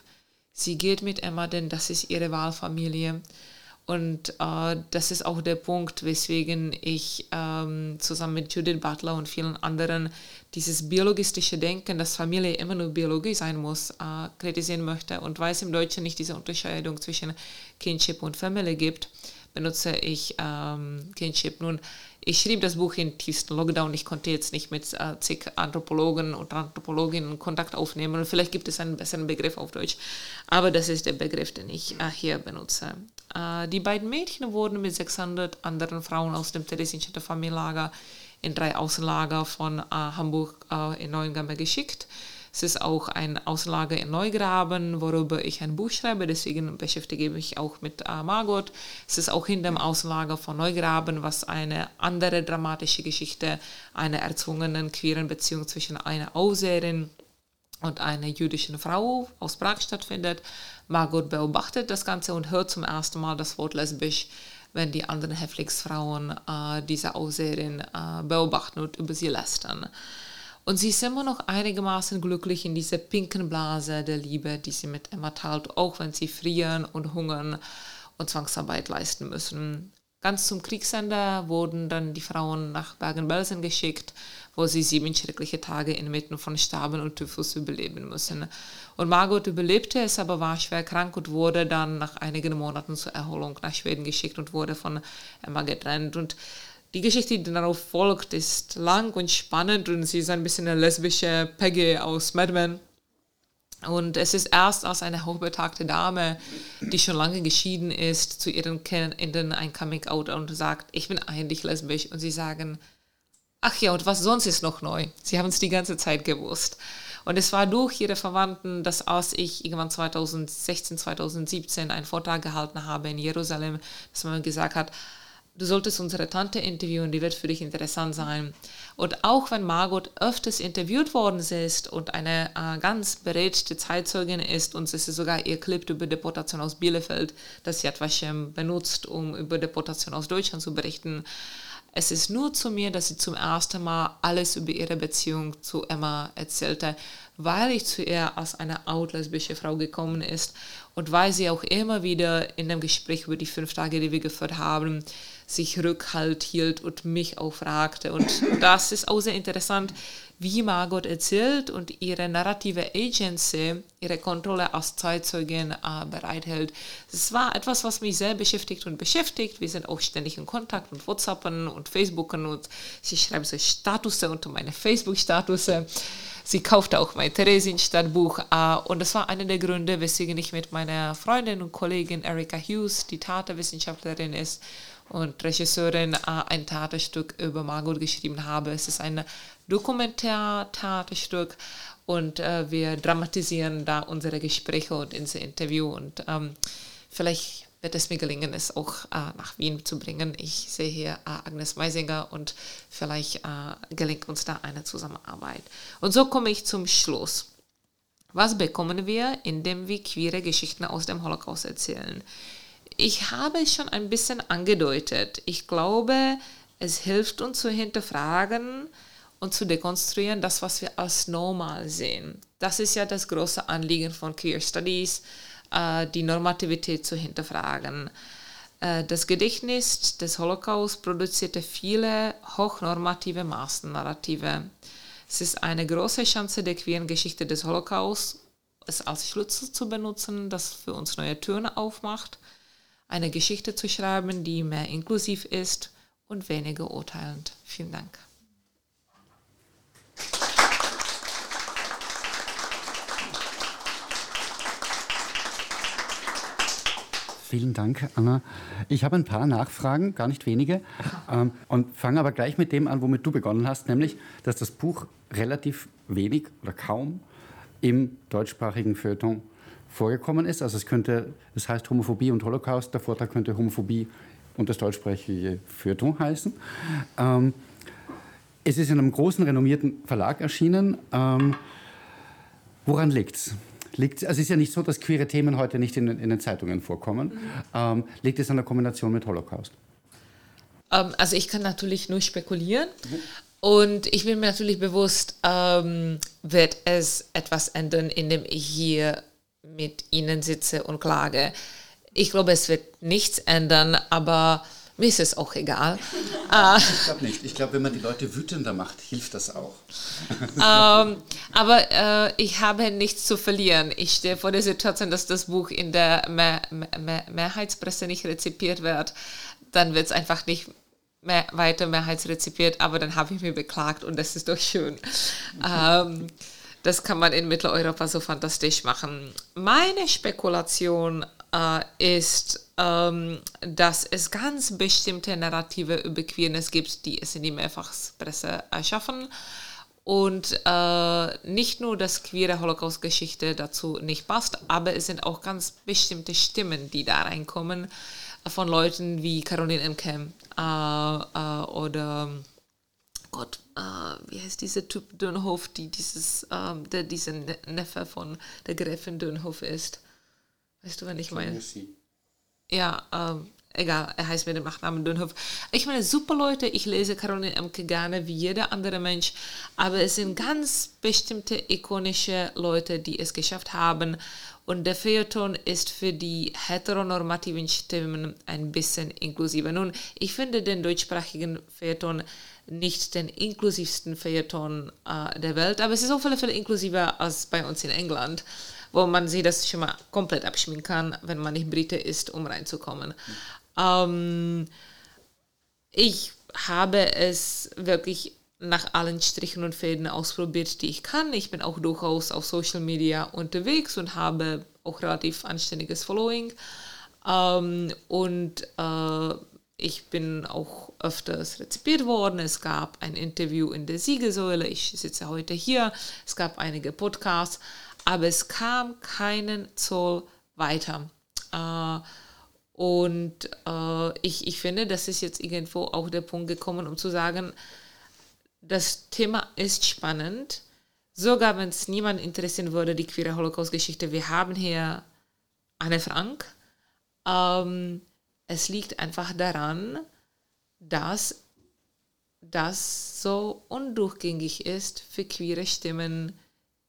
Sie geht mit Emma, denn das ist ihre Wahlfamilie. Und äh, das ist auch der Punkt, weswegen ich ähm, zusammen mit Judith Butler und vielen anderen dieses biologistische Denken, dass Familie immer nur Biologie sein muss, äh, kritisieren möchte. Und weil es im Deutschen nicht diese Unterscheidung zwischen Kinship und Family gibt, benutze ich ähm, Kinship. Nun, ich schrieb das Buch im tiefsten Lockdown. Ich konnte jetzt nicht mit äh, zig Anthropologen und Anthropologinnen Kontakt aufnehmen. Und vielleicht gibt es einen besseren Begriff auf Deutsch. Aber das ist der Begriff, den ich äh, hier benutze. Äh, die beiden Mädchen wurden mit 600 anderen Frauen aus dem Theresienstädter Familienlager in drei Außenlager von äh, Hamburg äh, in Neuengamme geschickt. Es ist auch ein Auslager in Neugraben, worüber ich ein Buch schreibe, deswegen beschäftige ich mich auch mit äh, Margot. Es ist auch in dem Auslager von Neugraben, was eine andere dramatische Geschichte einer erzwungenen queeren Beziehung zwischen einer Aufseherin und einer jüdischen Frau aus Prag stattfindet. Margot beobachtet das Ganze und hört zum ersten Mal das Wort lesbisch, wenn die anderen Häftlingsfrauen äh, diese Aufseherin äh, beobachten und über sie lästern. Und sie ist immer noch einigermaßen glücklich in dieser pinken Blase der Liebe, die sie mit Emma teilt, auch wenn sie frieren und hungern und Zwangsarbeit leisten müssen. Ganz zum Kriegsende wurden dann die Frauen nach Bergen-Belsen geschickt, wo sie sieben schreckliche Tage inmitten von Staben und Typhus überleben müssen. Und Margot überlebte es, aber war schwer krank und wurde dann nach einigen Monaten zur Erholung nach Schweden geschickt und wurde von Emma getrennt. Und die Geschichte, die darauf folgt, ist lang und spannend und sie ist ein bisschen eine lesbische Peggy aus Mad Men. Und es ist erst als eine hochbetagte Dame, die schon lange geschieden ist, zu ihren Kindern ein Coming-out und sagt, ich bin eigentlich lesbisch. Und sie sagen, ach ja, und was sonst ist noch neu? Sie haben es die ganze Zeit gewusst. Und es war durch ihre Verwandten, dass als ich irgendwann 2016, 2017 einen Vortrag gehalten habe in Jerusalem, dass man gesagt hat, du solltest unsere Tante interviewen, die wird für dich interessant sein. Und auch wenn Margot öfters interviewt worden ist und eine äh, ganz beredte Zeitzeugin ist, und es ist sogar ihr Clip über Deportation aus Bielefeld, das Yad Vashem benutzt, um über Deportation aus Deutschland zu berichten, Es ist nur zu mir, dass sie zum ersten Mal alles über ihre Beziehung zu Emma erzählte, weil ich zu ihr als eine out-lesbische Frau gekommen ist und weil sie auch immer wieder in dem Gespräch über die fünf Tage, die wir geführt haben, sich Rückhalt hielt und mich auch fragte. Und das ist auch sehr interessant, wie Margot erzählt und ihre narrative Agency, ihre Kontrolle als Zeitzeugin äh, bereithält. Es war etwas, was mich sehr beschäftigt und beschäftigt. Wir sind auch ständig in Kontakt und WhatsAppen und Facebooken und sie schreibt so Statusse unter meine Facebook-Statusse. Sie kaufte auch mein Theresienstadt-Buch äh, und das war einer der Gründe, weswegen ich mit meiner Freundin und Kollegin Erika Hughes, die Theaterwissenschaftlerin ist, und Regisseurin äh, ein Theaterstück über Margot geschrieben habe. Es ist ein Dokumentar-Theaterstück und äh, wir dramatisieren da unsere Gespräche und unser Interview und ähm, vielleicht wird es mir gelingen, es auch äh, nach Wien zu bringen. Ich sehe hier äh, Agnes Meisinger und vielleicht äh, gelingt uns da eine Zusammenarbeit. Und so komme ich zum Schluss. Was bekommen wir, indem wir queere Geschichten aus dem Holocaust erzählen? Ich habe es schon ein bisschen angedeutet. Ich glaube, es hilft uns zu hinterfragen und zu dekonstruieren, das, was wir als normal sehen. Das ist ja das große Anliegen von Queer Studies, äh, die Normativität zu hinterfragen. Äh, das Gedächtnis des Holocaust produzierte viele hochnormative Maßnarrative. Es ist eine große Chance der queeren Geschichte des Holocaust, es als Schlüssel zu benutzen, das für uns neue Türen aufmacht eine Geschichte zu schreiben, die mehr inklusiv ist und weniger urteilend. Vielen Dank. Vielen Dank, Anna. Ich habe ein paar Nachfragen, gar nicht wenige, ähm, und fange aber gleich mit dem an, womit du begonnen hast, nämlich, dass das Buch relativ wenig oder kaum im deutschsprachigen Feuilleton vorgekommen ist. Also es könnte, es heißt Homophobie und Holocaust, der Vortrag könnte Homophobie und das deutschsprachige Feuilleton heißen. Ähm, es ist in einem großen, renommierten Verlag erschienen. Ähm, woran liegt es? Liegt, also es ist ja nicht so, dass queere Themen heute nicht in, in den Zeitungen vorkommen. Mhm. Ähm, liegt es an der Kombination mit Holocaust? Ähm, also ich kann natürlich nur spekulieren. Mhm. Und ich bin mir natürlich bewusst, ähm, wird es etwas ändern, indem ich hier mit ihnen sitze und klage. Ich glaube, es wird nichts ändern, aber mir ist es auch egal. ich glaube nicht. Ich glaube, wenn man die Leute wütender macht, hilft das auch. ähm, aber äh, ich habe nichts zu verlieren. Ich stehe vor der Situation, dass das Buch in der Mehr Mehr Mehrheitspresse nicht rezipiert wird. Dann wird es einfach nicht mehr weiter mehrheitsrezipiert, aber dann habe ich mir beklagt und das ist doch schön. ähm, das kann man in Mitteleuropa so fantastisch machen. Meine Spekulation äh, ist, ähm, dass es ganz bestimmte Narrative über Queerness gibt, die es in die Mehrfachpresse erschaffen. Und äh, nicht nur, dass queere Holocaust-Geschichte dazu nicht passt, aber es sind auch ganz bestimmte Stimmen, die da reinkommen, von Leuten wie Caroline Emke äh, äh, oder Gott, äh, wie heißt dieser Typ Dönhoff, die dieses, ähm, der dieser ne-, Neffe von der Gräfin Dönhoff ist. Weißt du, wenn ich meine? Ja, ähm, egal, er heißt mit dem Nachnamen Dönhoff. Ich meine, super Leute, ich lese Caroline Emke gerne wie jeder andere Mensch, aber es sind ganz bestimmte ikonische Leute, die es geschafft haben. Und der Feuilleton ist für die heteronormativen Stimmen ein bisschen inklusiver. Nun, ich finde den deutschsprachigen Feuilleton nicht den inklusivsten Feuilleton äh, der Welt, aber es ist auf alle Fälle inklusiver als bei uns in England, wo man sich das schon mal komplett abschminken kann, wenn man nicht Brite ist, um reinzukommen. Ähm, ich habe es wirklich nach allen Strichen und Fäden ausprobiert, die ich kann. Ich bin auch durchaus auf Social Media unterwegs und habe auch relativ anständiges Following. Ähm, und äh, ich bin auch öfters rezipiert worden. Es gab ein Interview in der Siegesäule. Ich sitze heute hier. Es gab einige Podcasts, aber es kam keinen Zoll weiter. Äh, und äh, ich, ich finde, das ist jetzt irgendwo auch der Punkt gekommen, um zu sagen, das Thema ist spannend. Sogar wenn es niemand interessieren würde, die queere Holocaust-Geschichte. Wir haben hier Anne Frank. Ähm, es liegt einfach daran, dass das so undurchgängig ist für queere Stimmen,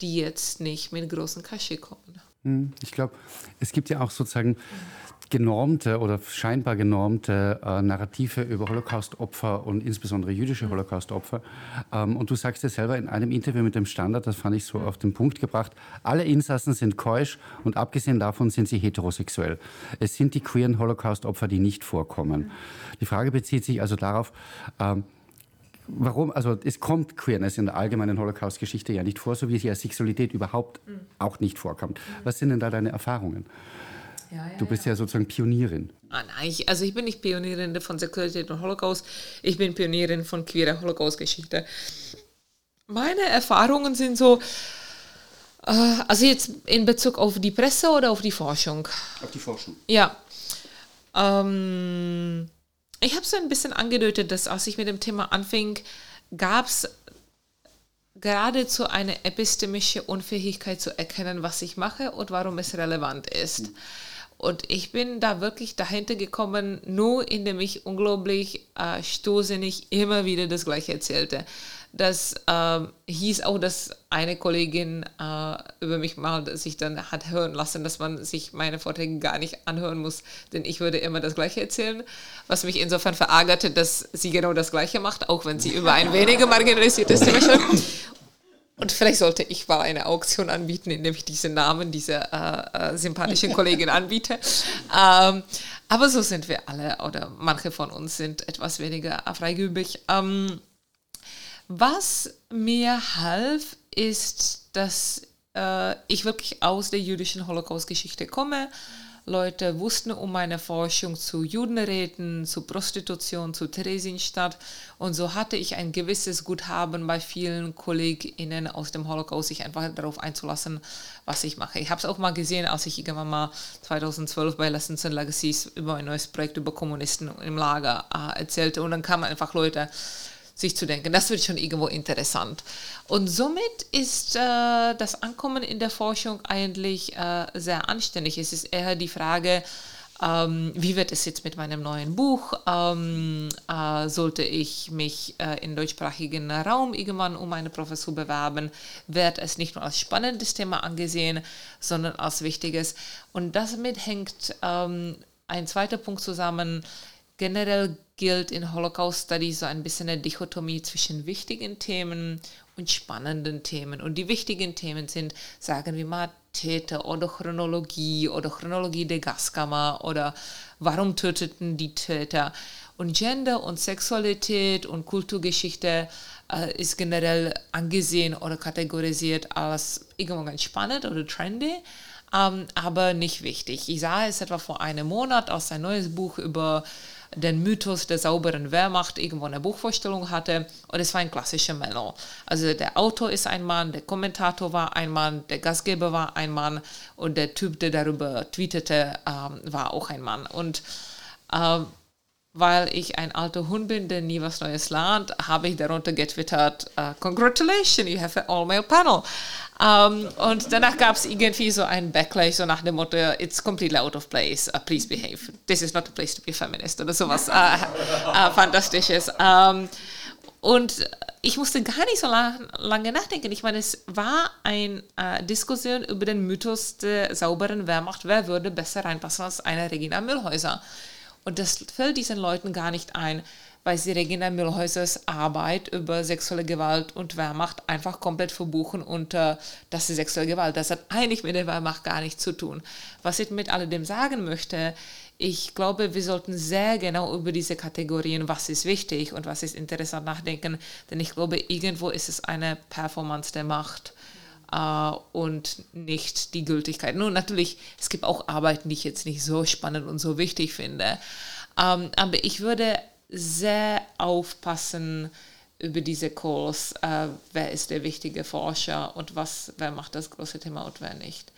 die jetzt nicht mit großen Kaschee kommen. Hm, ich glaube, es gibt ja auch sozusagen genormte oder scheinbar genormte äh, Narrative über Holocaust-Opfer und insbesondere jüdische Holocaust-Opfer. Ähm, und du sagst ja selber in einem Interview mit dem Standard, das fand ich so auf den Punkt gebracht, alle Insassen sind keusch und abgesehen davon sind sie heterosexuell. Es sind die queeren Holocaust-Opfer, die nicht vorkommen. Die Frage bezieht sich also darauf, ähm, Warum? Also es kommt Queerness in der allgemeinen Holocaust-Geschichte ja nicht vor, so wie es ja Sexualität überhaupt mhm. auch nicht vorkommt. Was sind denn da deine Erfahrungen? Ja, ja, du bist ja. ja sozusagen Pionierin. Ah, nein, ich, also ich bin nicht Pionierin von Sexualität und Holocaust, ich bin Pionierin von queerer Holocaust-Geschichte. Meine Erfahrungen sind so, äh, also jetzt in Bezug auf die Presse oder auf die Forschung? Auf die Forschung. Ja. Ähm, ich habe so ein bisschen angedeutet, dass als ich mit dem Thema anfing, gab es geradezu eine epistemische Unfähigkeit zu erkennen, was ich mache und warum es relevant ist. Und ich bin da wirklich dahinter gekommen, nur indem ich unglaublich äh, stoßig immer wieder das Gleiche erzählte. Das ähm, hieß auch, dass eine Kollegin äh, über mich mal sich dann hat hören lassen, dass man sich meine Vorträge gar nicht anhören muss, denn ich würde immer das Gleiche erzählen, was mich insofern verärgerte, dass sie genau das Gleiche macht, auch wenn sie über ein weniger marginalisiertes Thema. Und vielleicht sollte ich mal eine Auktion anbieten, indem ich diese Namen dieser äh, äh, sympathischen Kollegin anbiete. Ähm, aber so sind wir alle oder manche von uns sind etwas weniger freigebig. Ähm, was mir half, ist, dass äh, ich wirklich aus der jüdischen Holocaust-Geschichte komme. Leute wussten um meine Forschung zu Judenräten, zu Prostitution, zu Theresienstadt. Und so hatte ich ein gewisses Guthaben bei vielen KollegInnen aus dem Holocaust, sich einfach darauf einzulassen, was ich mache. Ich habe es auch mal gesehen, als ich irgendwann mal 2012 bei Lessons and Legacies über ein neues Projekt über Kommunisten im Lager äh, erzählte. Und dann kamen einfach Leute, sich zu denken. Das wird schon irgendwo interessant. Und somit ist äh, das Ankommen in der Forschung eigentlich äh, sehr anständig. Es ist eher die Frage, ähm, wie wird es jetzt mit meinem neuen Buch? Ähm, äh, sollte ich mich äh, im deutschsprachigen Raum irgendwann um eine Professur bewerben? Wird es nicht nur als spannendes Thema angesehen, sondern als wichtiges? Und damit hängt ähm, ein zweiter Punkt zusammen. Generell gilt in Holocaust Studies so ein bisschen eine Dichotomie zwischen wichtigen Themen und spannenden Themen. Und die wichtigen Themen sind, sagen wir mal, Täter oder Chronologie oder Chronologie der Gaskammer oder warum töteten die Täter. Und Gender und Sexualität und Kulturgeschichte äh, ist generell angesehen oder kategorisiert als irgendwo ganz spannend oder trendy. Ähm, aber nicht wichtig. Ich sah es etwa vor einem Monat aus ein neues Buch über den Mythos der sauberen Wehrmacht irgendwo eine Buchvorstellung hatte. Und es war ein klassischer Melon. Also der Autor ist ein Mann, der Kommentator war ein Mann, der Gastgeber war ein Mann und der Typ, der darüber tweetete, ähm, war auch ein Mann. Und ähm, weil ich ein alter Hund bin, der nie was Neues lernt, habe ich darunter getwittert, uh, Congratulations, you have an all-male panel. Um, und danach gab es irgendwie so ein Backlash, so nach dem Motto, it's completely out of place, uh, please behave. This is not a place to be feminist oder sowas uh, uh, Fantastisches. Um, und ich musste gar nicht so lang, lange nachdenken. Ich meine, es war eine äh, Diskussion über den Mythos der sauberen Wehrmacht. Wer würde besser reinpassen als eine Regina Müllhäuser? Und das fällt diesen Leuten gar nicht ein, weil sie Regina Mühlhäusers Arbeit über sexuelle Gewalt und Wehrmacht einfach komplett verbuchen unter, das ist sexuelle Gewalt. Das hat eigentlich mit der Wehrmacht gar nichts zu tun. Was ich mit alledem sagen möchte, ich glaube, wir sollten sehr genau über diese Kategorien, was ist wichtig und was ist interessant nachdenken, denn ich glaube, irgendwo ist es eine Performance der Macht äh, und nicht die Gültigkeit. Nun, natürlich, es gibt auch Arbeiten, die ich jetzt nicht so spannend und so wichtig finde, ähm, aber ich würde sehr aufpassen über diese Calls, äh, wer ist der wichtige Forscher und was, wer macht das große Thema und wer nicht.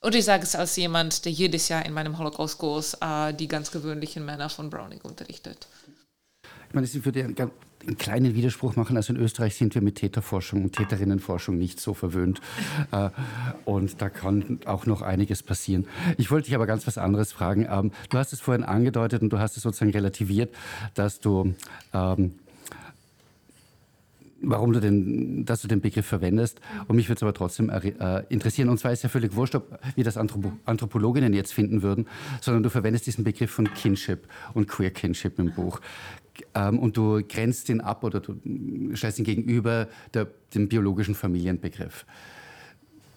Und ich sage es als jemand, der jedes Jahr in meinem Holocaust-Kurs äh, die ganz gewöhnlichen Männer von Browning unterrichtet. Ich meine, ich würde einen kleinen Widerspruch machen. Also in Österreich sind wir mit Täterforschung und Täterinnenforschung nicht so verwöhnt. Äh, und da kann auch noch einiges passieren. Ich wollte dich aber ganz was anderes fragen. Ähm, du hast es vorhin angedeutet und du hast es sozusagen relativiert, dass du ähm, warum du den, dass du den Begriff verwendest. Und mich würde es aber trotzdem äh, interessieren. Und zwar ist ja völlig wurscht, ob wir das Anthropo Anthropologinnen jetzt finden würden, sondern du verwendest diesen Begriff von Kinship und Queer Kinship im Buch. Ähm, und du grenzt ihn ab oder du stellst ihn gegenüber der, dem biologischen Familienbegriff.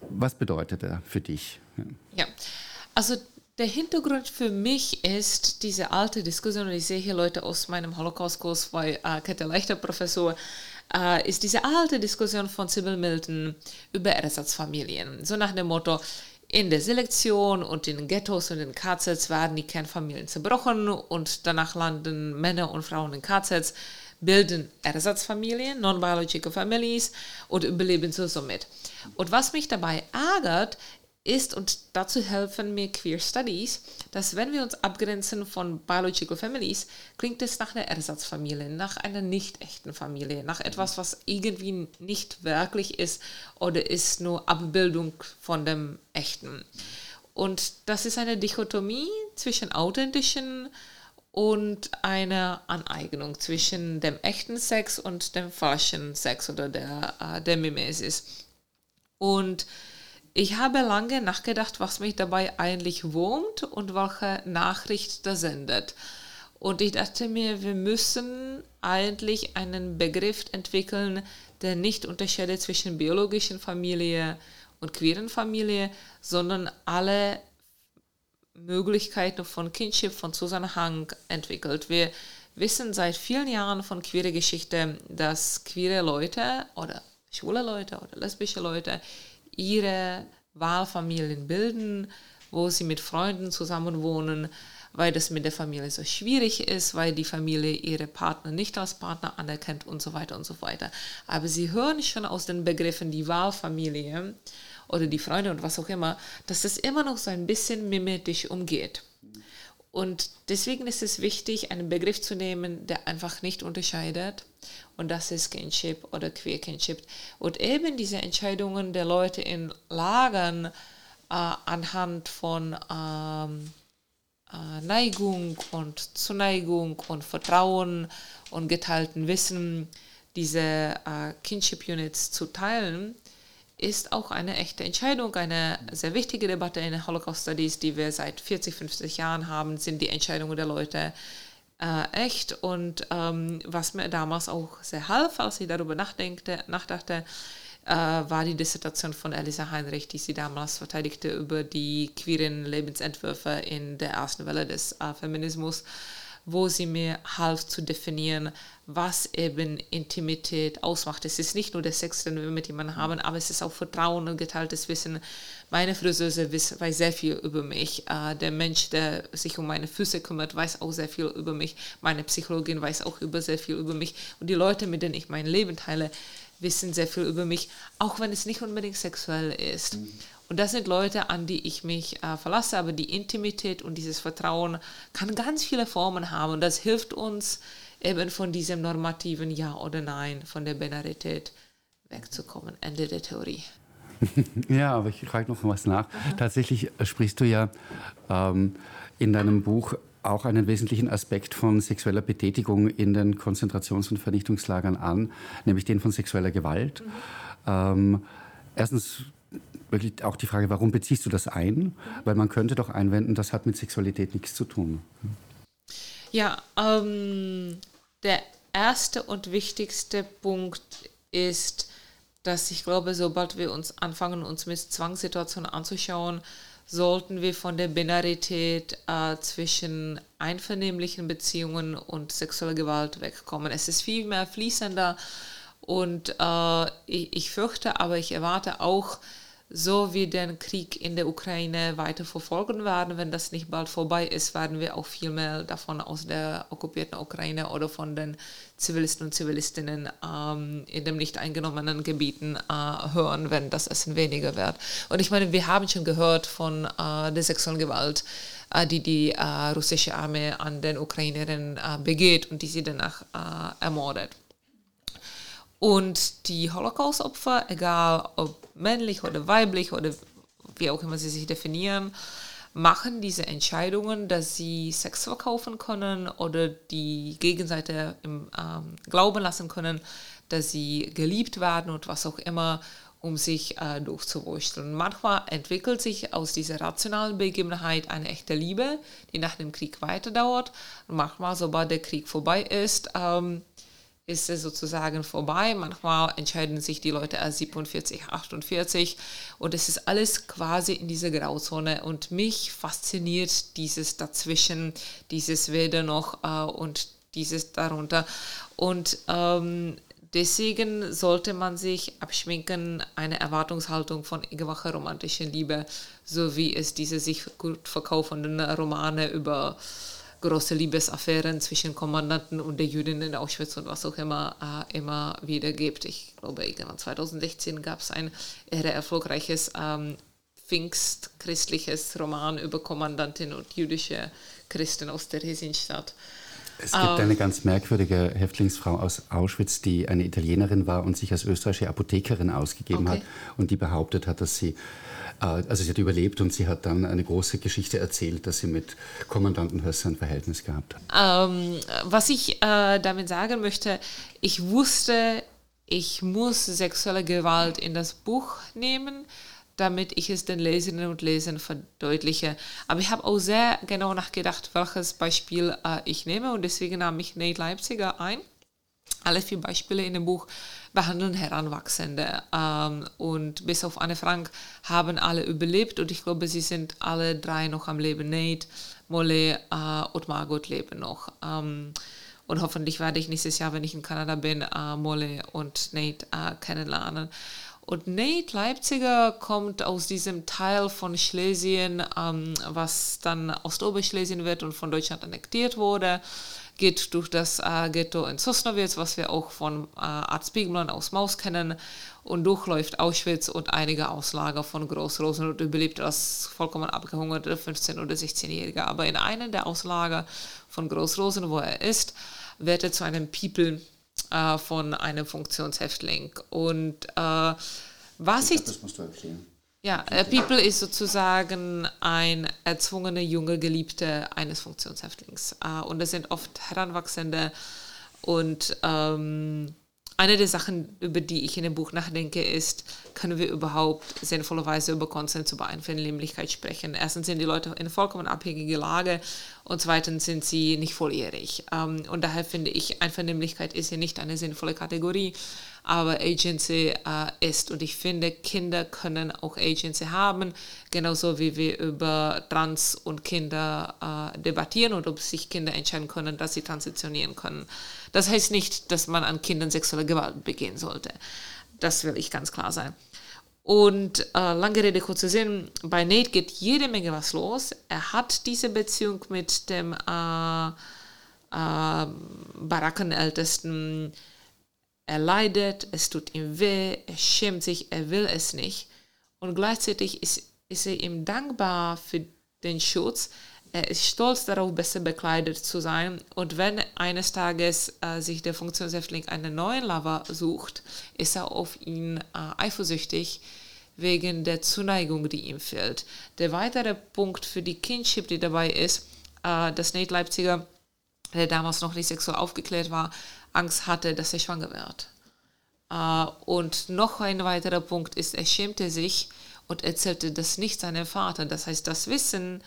Was bedeutet er für dich? Ja, also der Hintergrund für mich ist diese alte Diskussion, und ich sehe hier Leute aus meinem Holocaust-Kurs bei äh, Kette Leichter Professor, äh, ist diese alte Diskussion von Sybil Milton über Ersatzfamilien. So nach dem Motto, in der Selektion und in den Ghettos und in den KZs werden die Kernfamilien zerbrochen und danach landen Männer und Frauen in KZs, bilden Ersatzfamilien, non-biological families und überleben so somit. Und was mich dabei ärgert, ist, und dazu helfen mir Queer Studies, dass wenn wir uns abgrenzen von Biological Families, klingt es nach einer Ersatzfamilie, nach einer nicht echten Familie, nach etwas, was irgendwie nicht wirklich ist oder ist nur Abbildung von dem Echten. Und das ist eine Dichotomie zwischen authentischen und einer Aneignung zwischen dem echten Sex und dem falschen Sex oder der, äh, der Mimesis. Und ich habe lange nachgedacht, was mich dabei eigentlich wurmt und welche Nachricht das sendet. Und ich dachte mir, wir müssen eigentlich einen Begriff entwickeln, der nicht unterscheidet zwischen biologischen Familie und queeren Familie, sondern alle Möglichkeiten von Kindship, von Zusammenhang entwickelt. Wir wissen seit vielen Jahren von queerer Geschichte, dass queere Leute oder schwule Leute oder lesbische Leute ihre Wahlfamilien bilden, wo sie mit Freunden zusammenwohnen, weil das mit der Familie so schwierig ist, weil die Familie ihre Partner nicht als Partner anerkennt und so weiter und so weiter. Aber sie hören schon aus den Begriffen die Wahlfamilie oder die Freunde und was auch immer, dass das immer noch so ein bisschen mimetisch umgeht. Und deswegen ist es wichtig, einen Begriff zu nehmen, der einfach nicht unterscheidet. Und das ist Kinship oder Queer Kinship. Und eben diese Entscheidungen der Leute in Lagern äh, anhand von ähm, äh, Neigung und Zuneigung und Vertrauen und geteilten Wissen, diese äh, Kinship Units zu teilen, ist auch eine echte Entscheidung. Eine sehr wichtige Debatte in den Holocaust Studies, die wir seit 40, 50 Jahren haben, sind die Entscheidungen der Leute äh, echt. Und ähm, was mir damals auch sehr half, als ich darüber nachdenkte, nachdachte, äh, war die Dissertation von Elisa Heinrich, die sie damals verteidigte über die queeren Lebensentwürfe in der ersten Welle des äh, Feminismus wo sie mir half zu definieren, was eben Intimität ausmacht. Es ist nicht nur der Sex, den wir mit jemandem haben, aber es ist auch Vertrauen und geteiltes Wissen. Meine Friseuse weiß sehr viel über mich. Äh, der Mensch, der sich um meine Füße kümmert, weiß auch sehr viel über mich. Meine Psychologin weiß auch über sehr viel über mich. Und die Leute, mit denen ich mein Leben teile, wissen sehr viel über mich, auch wenn es nicht unbedingt sexuell ist. Mhm. Und das sind Leute, an die ich mich äh, verlasse, aber die Intimität und dieses Vertrauen kann ganz viele Formen haben und das hilft uns eben von diesem normativen Ja oder Nein, von der Binarität wegzukommen. Ende der Theorie. Ja, aber ich frage noch was nach. Tatsächlich sprichst du ja ähm, in deinem Buch auch einen wesentlichen Aspekt von sexueller Betätigung in den Konzentrations- und Vernichtungslagern an, nämlich den von sexueller Gewalt. Mhm. Ähm, erstens wirklich auch die Frage, warum beziehst du das ein? Weil man könnte doch einwenden, das hat mit Sexualität nichts zu tun. Ja, ähm, der erste und wichtigste Punkt ist, dass ich glaube, sobald wir uns anfangen, uns mit Zwangssituationen anzuschauen, sollten wir von der Binarität äh, zwischen einvernehmlichen Beziehungen und sexueller Gewalt wegkommen. Es ist viel mehr fließender und äh, ich, ich fürchte, aber ich erwarte auch, so wie den Krieg in der Ukraine weiter verfolgen werden. Wenn das nicht bald vorbei ist, werden wir auch viel mehr davon aus der okkupierten Ukraine oder von den Zivilisten und Zivilistinnen ähm, in den nicht eingenommenen Gebieten äh, hören, wenn das Essen weniger wird. Und ich meine, wir haben schon gehört von äh, der sexuellen Gewalt, äh, die die äh, russische Armee an den Ukrainerinnen äh, begeht und die sie danach äh, ermordet. Und die Holocaust-Opfer, egal ob männlich oder weiblich oder wie auch immer sie sich definieren, machen diese Entscheidungen, dass sie Sex verkaufen können oder die Gegenseite im ähm, Glauben lassen können, dass sie geliebt werden und was auch immer, um sich äh, durchzuwurschteln. Manchmal entwickelt sich aus dieser rationalen Begebenheit eine echte Liebe, die nach dem Krieg weiterdauert. Und manchmal, sobald der Krieg vorbei ist, ähm, ist es sozusagen vorbei. Manchmal entscheiden sich die Leute als 47, 48 und es ist alles quasi in dieser Grauzone. Und mich fasziniert dieses dazwischen, dieses weder noch äh, und dieses darunter. Und ähm, deswegen sollte man sich abschminken, eine Erwartungshaltung von irgendwelcher romantischen Liebe, so wie es diese sich gut verkaufenden Romane über große Liebesaffären zwischen Kommandanten und der Jüdin in Auschwitz und was auch immer äh, immer wieder gibt. Ich glaube, irgendwann 2016 gab es ein eher erfolgreiches ähm, pfingstchristliches Roman über Kommandantin und jüdische Christen aus der Theresienstadt. Es gibt ähm, eine ganz merkwürdige Häftlingsfrau aus Auschwitz, die eine Italienerin war und sich als österreichische Apothekerin ausgegeben okay. hat und die behauptet hat, dass sie, also sie hat überlebt und sie hat dann eine große Geschichte erzählt, dass sie mit Kommandanten Hösser ein Verhältnis gehabt hat. Ähm, was ich äh, damit sagen möchte, ich wusste, ich muss sexuelle Gewalt in das Buch nehmen damit ich es den Leserinnen und Lesern verdeutliche. Aber ich habe auch sehr genau nachgedacht, welches Beispiel äh, ich nehme und deswegen nahm ich Nate Leipziger ein. Alle vier Beispiele in dem Buch behandeln Heranwachsende ähm, und bis auf Anne Frank haben alle überlebt und ich glaube, sie sind alle drei noch am Leben. Nate, Molle äh, und Margot leben noch. Ähm, und hoffentlich werde ich nächstes Jahr, wenn ich in Kanada bin, äh, Molle und Nate äh, kennenlernen. Und Nate Leipziger kommt aus diesem Teil von Schlesien, ähm, was dann Ostoberschlesien wird und von Deutschland annektiert wurde, geht durch das äh, Ghetto in Sosnowitz, was wir auch von äh, Arzt Biegmann aus Maus kennen, und durchläuft Auschwitz und einige Auslager von Großrosen und überlebt als vollkommen abgehungerte 15- oder 16-Jähriger. Aber in einem der Auslager von Großrosen, wo er ist, wird er zu einem People äh, von einem Funktionshäftling. Und äh, was ich. Das musst du erklären. Ja, äh, People ist sozusagen ein erzwungener junge Geliebter eines Funktionshäftlings. Äh, und das sind oft Heranwachsende und ähm, eine der Sachen, über die ich in dem Buch nachdenke, ist, können wir überhaupt sinnvollerweise über Konsens über Einvernehmlichkeit sprechen? Erstens sind die Leute in vollkommen abhängiger Lage und zweitens sind sie nicht volljährig. Ähm, und daher finde ich, Einvernehmlichkeit ist hier nicht eine sinnvolle Kategorie, aber Agency äh, ist. Und ich finde, Kinder können auch Agency haben, genauso wie wir über Trans und Kinder äh, debattieren und ob sich Kinder entscheiden können, dass sie transitionieren können. Das heißt nicht, dass man an Kindern sexuelle Gewalt begehen sollte. Das will ich ganz klar sein. Und äh, lange Rede, kurzer Sinn, bei Nate geht jede Menge was los. Er hat diese Beziehung mit dem äh, äh, Barackenältesten er leidet, es tut ihm weh, er schämt sich, er will es nicht. Und gleichzeitig ist, ist er ihm dankbar für den Schutz. Er ist stolz darauf, besser bekleidet zu sein. Und wenn eines Tages äh, sich der Funktionshäftling einen neuen Lover sucht, ist er auf ihn äh, eifersüchtig wegen der Zuneigung, die ihm fehlt. Der weitere Punkt für die Kinship, die dabei ist, äh, dass Nate Leipziger, der damals noch nicht sexuell aufgeklärt war, Angst hatte, dass er schwanger wird. Uh, und noch ein weiterer Punkt ist, er schämte sich und erzählte das nicht seinem Vater. Das heißt, das Wissen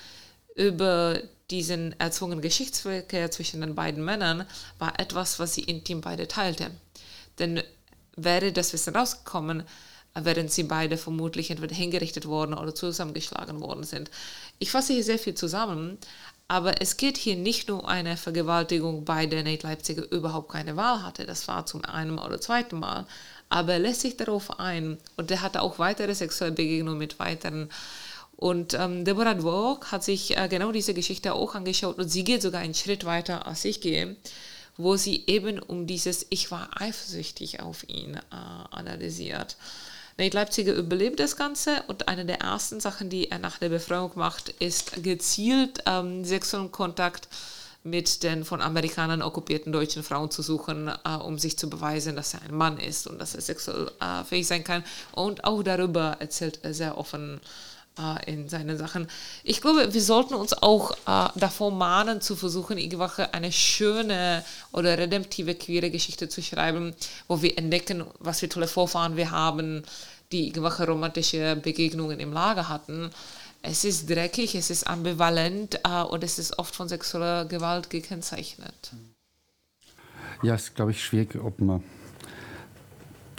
über diesen erzwungenen Geschichtsverkehr zwischen den beiden Männern war etwas, was sie intim beide teilten. Denn wäre das Wissen rausgekommen, wären sie beide vermutlich entweder hingerichtet worden oder zusammengeschlagen worden sind. Ich fasse hier sehr viel zusammen, aber es geht hier nicht nur um eine Vergewaltigung, bei der Nate Leipziger überhaupt keine Wahl hatte. Das war zum einen oder zweiten Mal. Aber er lässt sich darauf ein. Und er hatte auch weitere sexuelle Begegnungen mit weiteren. Und ähm, Deborah Dwork hat sich äh, genau diese Geschichte auch angeschaut. Und sie geht sogar einen Schritt weiter, als ich gehe, wo sie eben um dieses Ich war eifersüchtig auf ihn äh, analysiert. Nate Leipziger überlebt das Ganze und eine der ersten Sachen, die er nach der Befreiung macht, ist gezielt ähm, sexuellen Kontakt mit den von Amerikanern okkupierten deutschen Frauen zu suchen, äh, um sich zu beweisen, dass er ein Mann ist und dass er sexuell äh, fähig sein kann. Und auch darüber erzählt er sehr offen in seinen Sachen. Ich glaube, wir sollten uns auch äh, davor mahnen, zu versuchen, irgendwelche eine schöne oder redemptive queere Geschichte zu schreiben, wo wir entdecken, was für tolle Vorfahren wir haben, die irgendwelche romantische Begegnungen im Lager hatten. Es ist dreckig, es ist ambivalent äh, und es ist oft von sexueller Gewalt gekennzeichnet. Ja, es ist, glaube ich, schwierig, ob man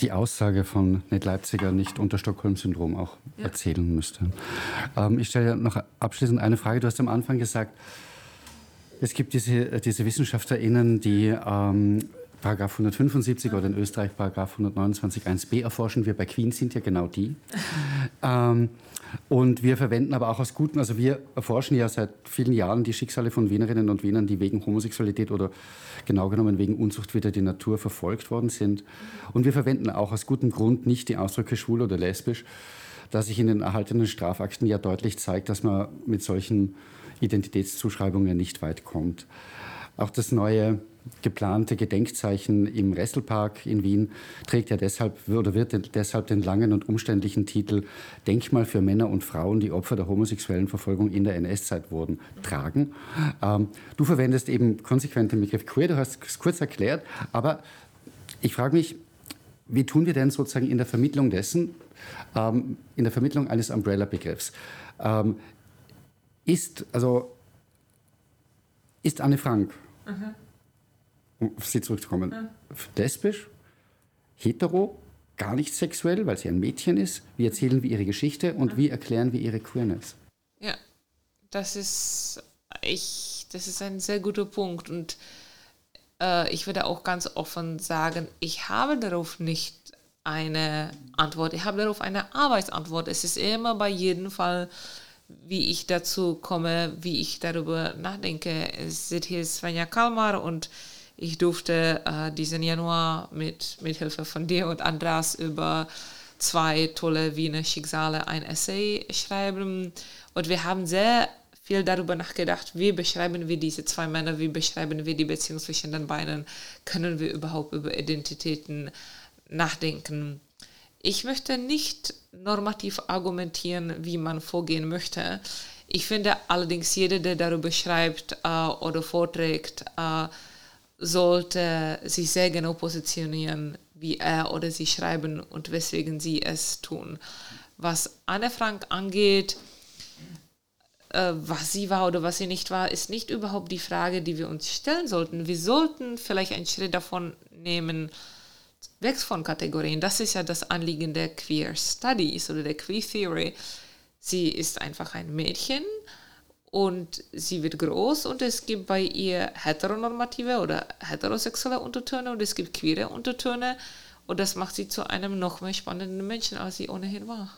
die Aussage von Ned Leipziger nicht unter Stockholm-Syndrom auch ja. erzählen müsste. Ähm, ich stelle noch abschließend eine Frage. Du hast am Anfang gesagt, es gibt diese, diese WissenschaftlerInnen, die ähm, Paragraph 175 oder in Österreich Paragraph 129 1b erforschen. Wir bei Queen sind ja genau die. Ähm, und wir verwenden aber auch aus gutem, also wir erforschen ja seit vielen Jahren die Schicksale von Wienerinnen und Wienern, die wegen Homosexualität oder genau genommen wegen Unzucht wieder die Natur verfolgt worden sind. Und wir verwenden auch aus gutem Grund nicht die Ausdrücke schwul oder lesbisch, da sich in den erhaltenen Strafakten ja deutlich zeigt, dass man mit solchen Identitätszuschreibungen nicht weit kommt. Auch das neue geplante Gedenkzeichen im Resselpark in Wien trägt ja deshalb oder wird deshalb den langen und umständlichen Titel Denkmal für Männer und Frauen, die Opfer der homosexuellen Verfolgung in der NS-Zeit wurden, tragen. Ähm, du verwendest eben konsequent den Begriff queer, du hast es kurz erklärt, aber ich frage mich, wie tun wir denn sozusagen in der Vermittlung dessen, ähm, in der Vermittlung eines Umbrella-Begriffs? Ähm, ist, also, ist Anne Frank mhm um auf sie zurückzukommen, ja. lesbisch, hetero, gar nicht sexuell, weil sie ein Mädchen ist. Wie erzählen wir ihre Geschichte und ja. wie erklären wir ihre Queerness? Ja, das ist, ich, das ist ein sehr guter Punkt und äh, ich würde auch ganz offen sagen, ich habe darauf nicht eine Antwort, ich habe darauf eine Arbeitsantwort. Es ist immer bei jedem Fall wie ich dazu komme, wie ich darüber nachdenke. Es ist hier Svenja Kalmar und ich durfte äh, diesen Januar mit, mit Hilfe von dir und Andras über zwei tolle Wiener Schicksale ein Essay schreiben. Und wir haben sehr viel darüber nachgedacht, wie beschreiben wir diese zwei Männer, wie beschreiben wir die Beziehung zwischen den beiden, können wir überhaupt über Identitäten nachdenken. Ich möchte nicht normativ argumentieren, wie man vorgehen möchte. Ich finde allerdings, jeder, der darüber schreibt äh, oder vorträgt, äh, sollte sich sehr genau positionieren, wie er oder sie schreiben und weswegen sie es tun. Was Anne Frank angeht, äh, was sie war oder was sie nicht war, ist nicht überhaupt die Frage, die wir uns stellen sollten. Wir sollten vielleicht einen Schritt davon nehmen, weg von Kategorien. Das ist ja das Anliegen der Queer Studies oder der Queer Theory. Sie ist einfach ein Mädchen und sie wird groß und es gibt bei ihr heteronormative oder heterosexuelle Untertöne und es gibt queere Untertöne und das macht sie zu einem noch mehr spannenden Menschen, als sie ohnehin war.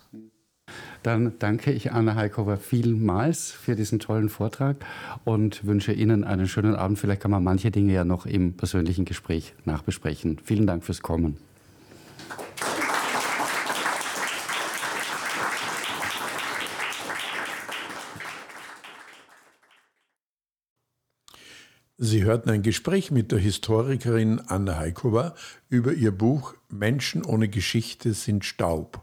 Dann danke ich Anna Heikova vielmals für diesen tollen Vortrag und wünsche Ihnen einen schönen Abend. Vielleicht kann man manche Dinge ja noch im persönlichen Gespräch nachbesprechen. Vielen Dank fürs Kommen. Sie hörten ein Gespräch mit der Historikerin Anna Heikova über ihr Buch Menschen ohne Geschichte sind Staub,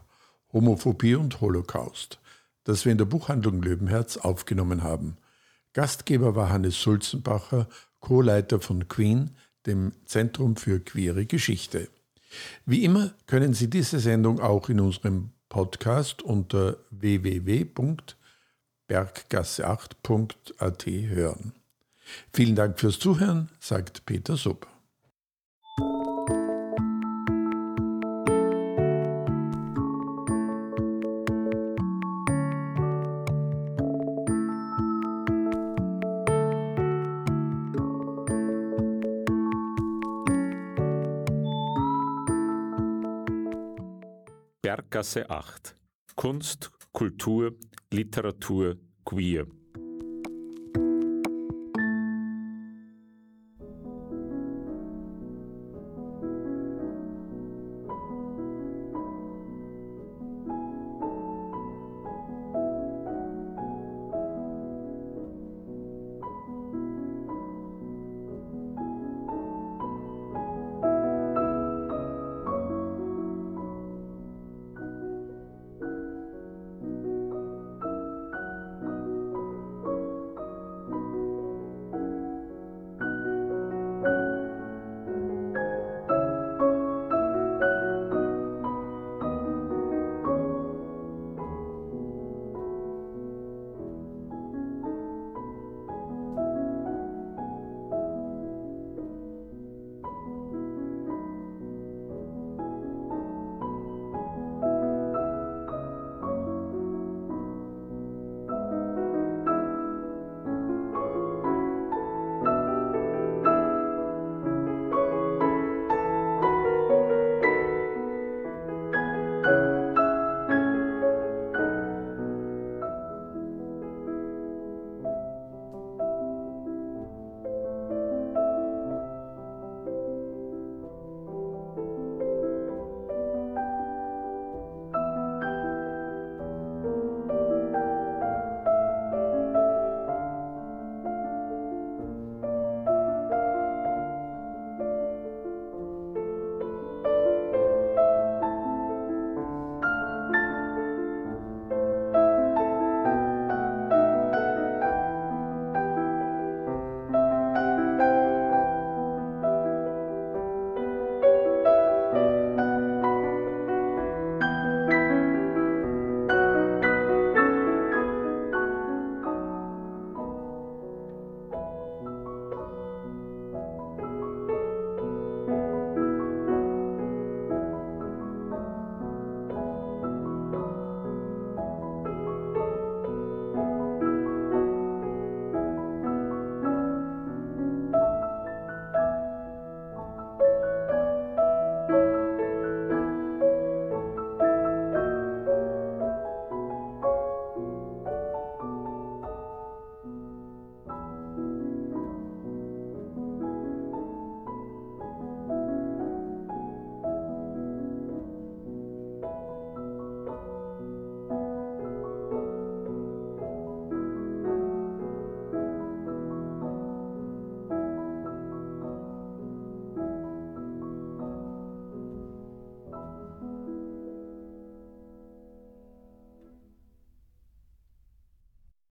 Homophobie und Holocaust, das wir in der Buchhandlung Löwenherz aufgenommen haben. Gastgeber war Hannes Sulzenbacher, Co-Leiter von Queen, dem Zentrum für queere Geschichte. Wie immer können Sie diese Sendung auch in unserem Podcast unter www.berggasse8.at hören. Vielen Dank fürs Zuhören, sagt Peter Sub. Berggasse 8 Kunst, Kultur, Literatur, Queer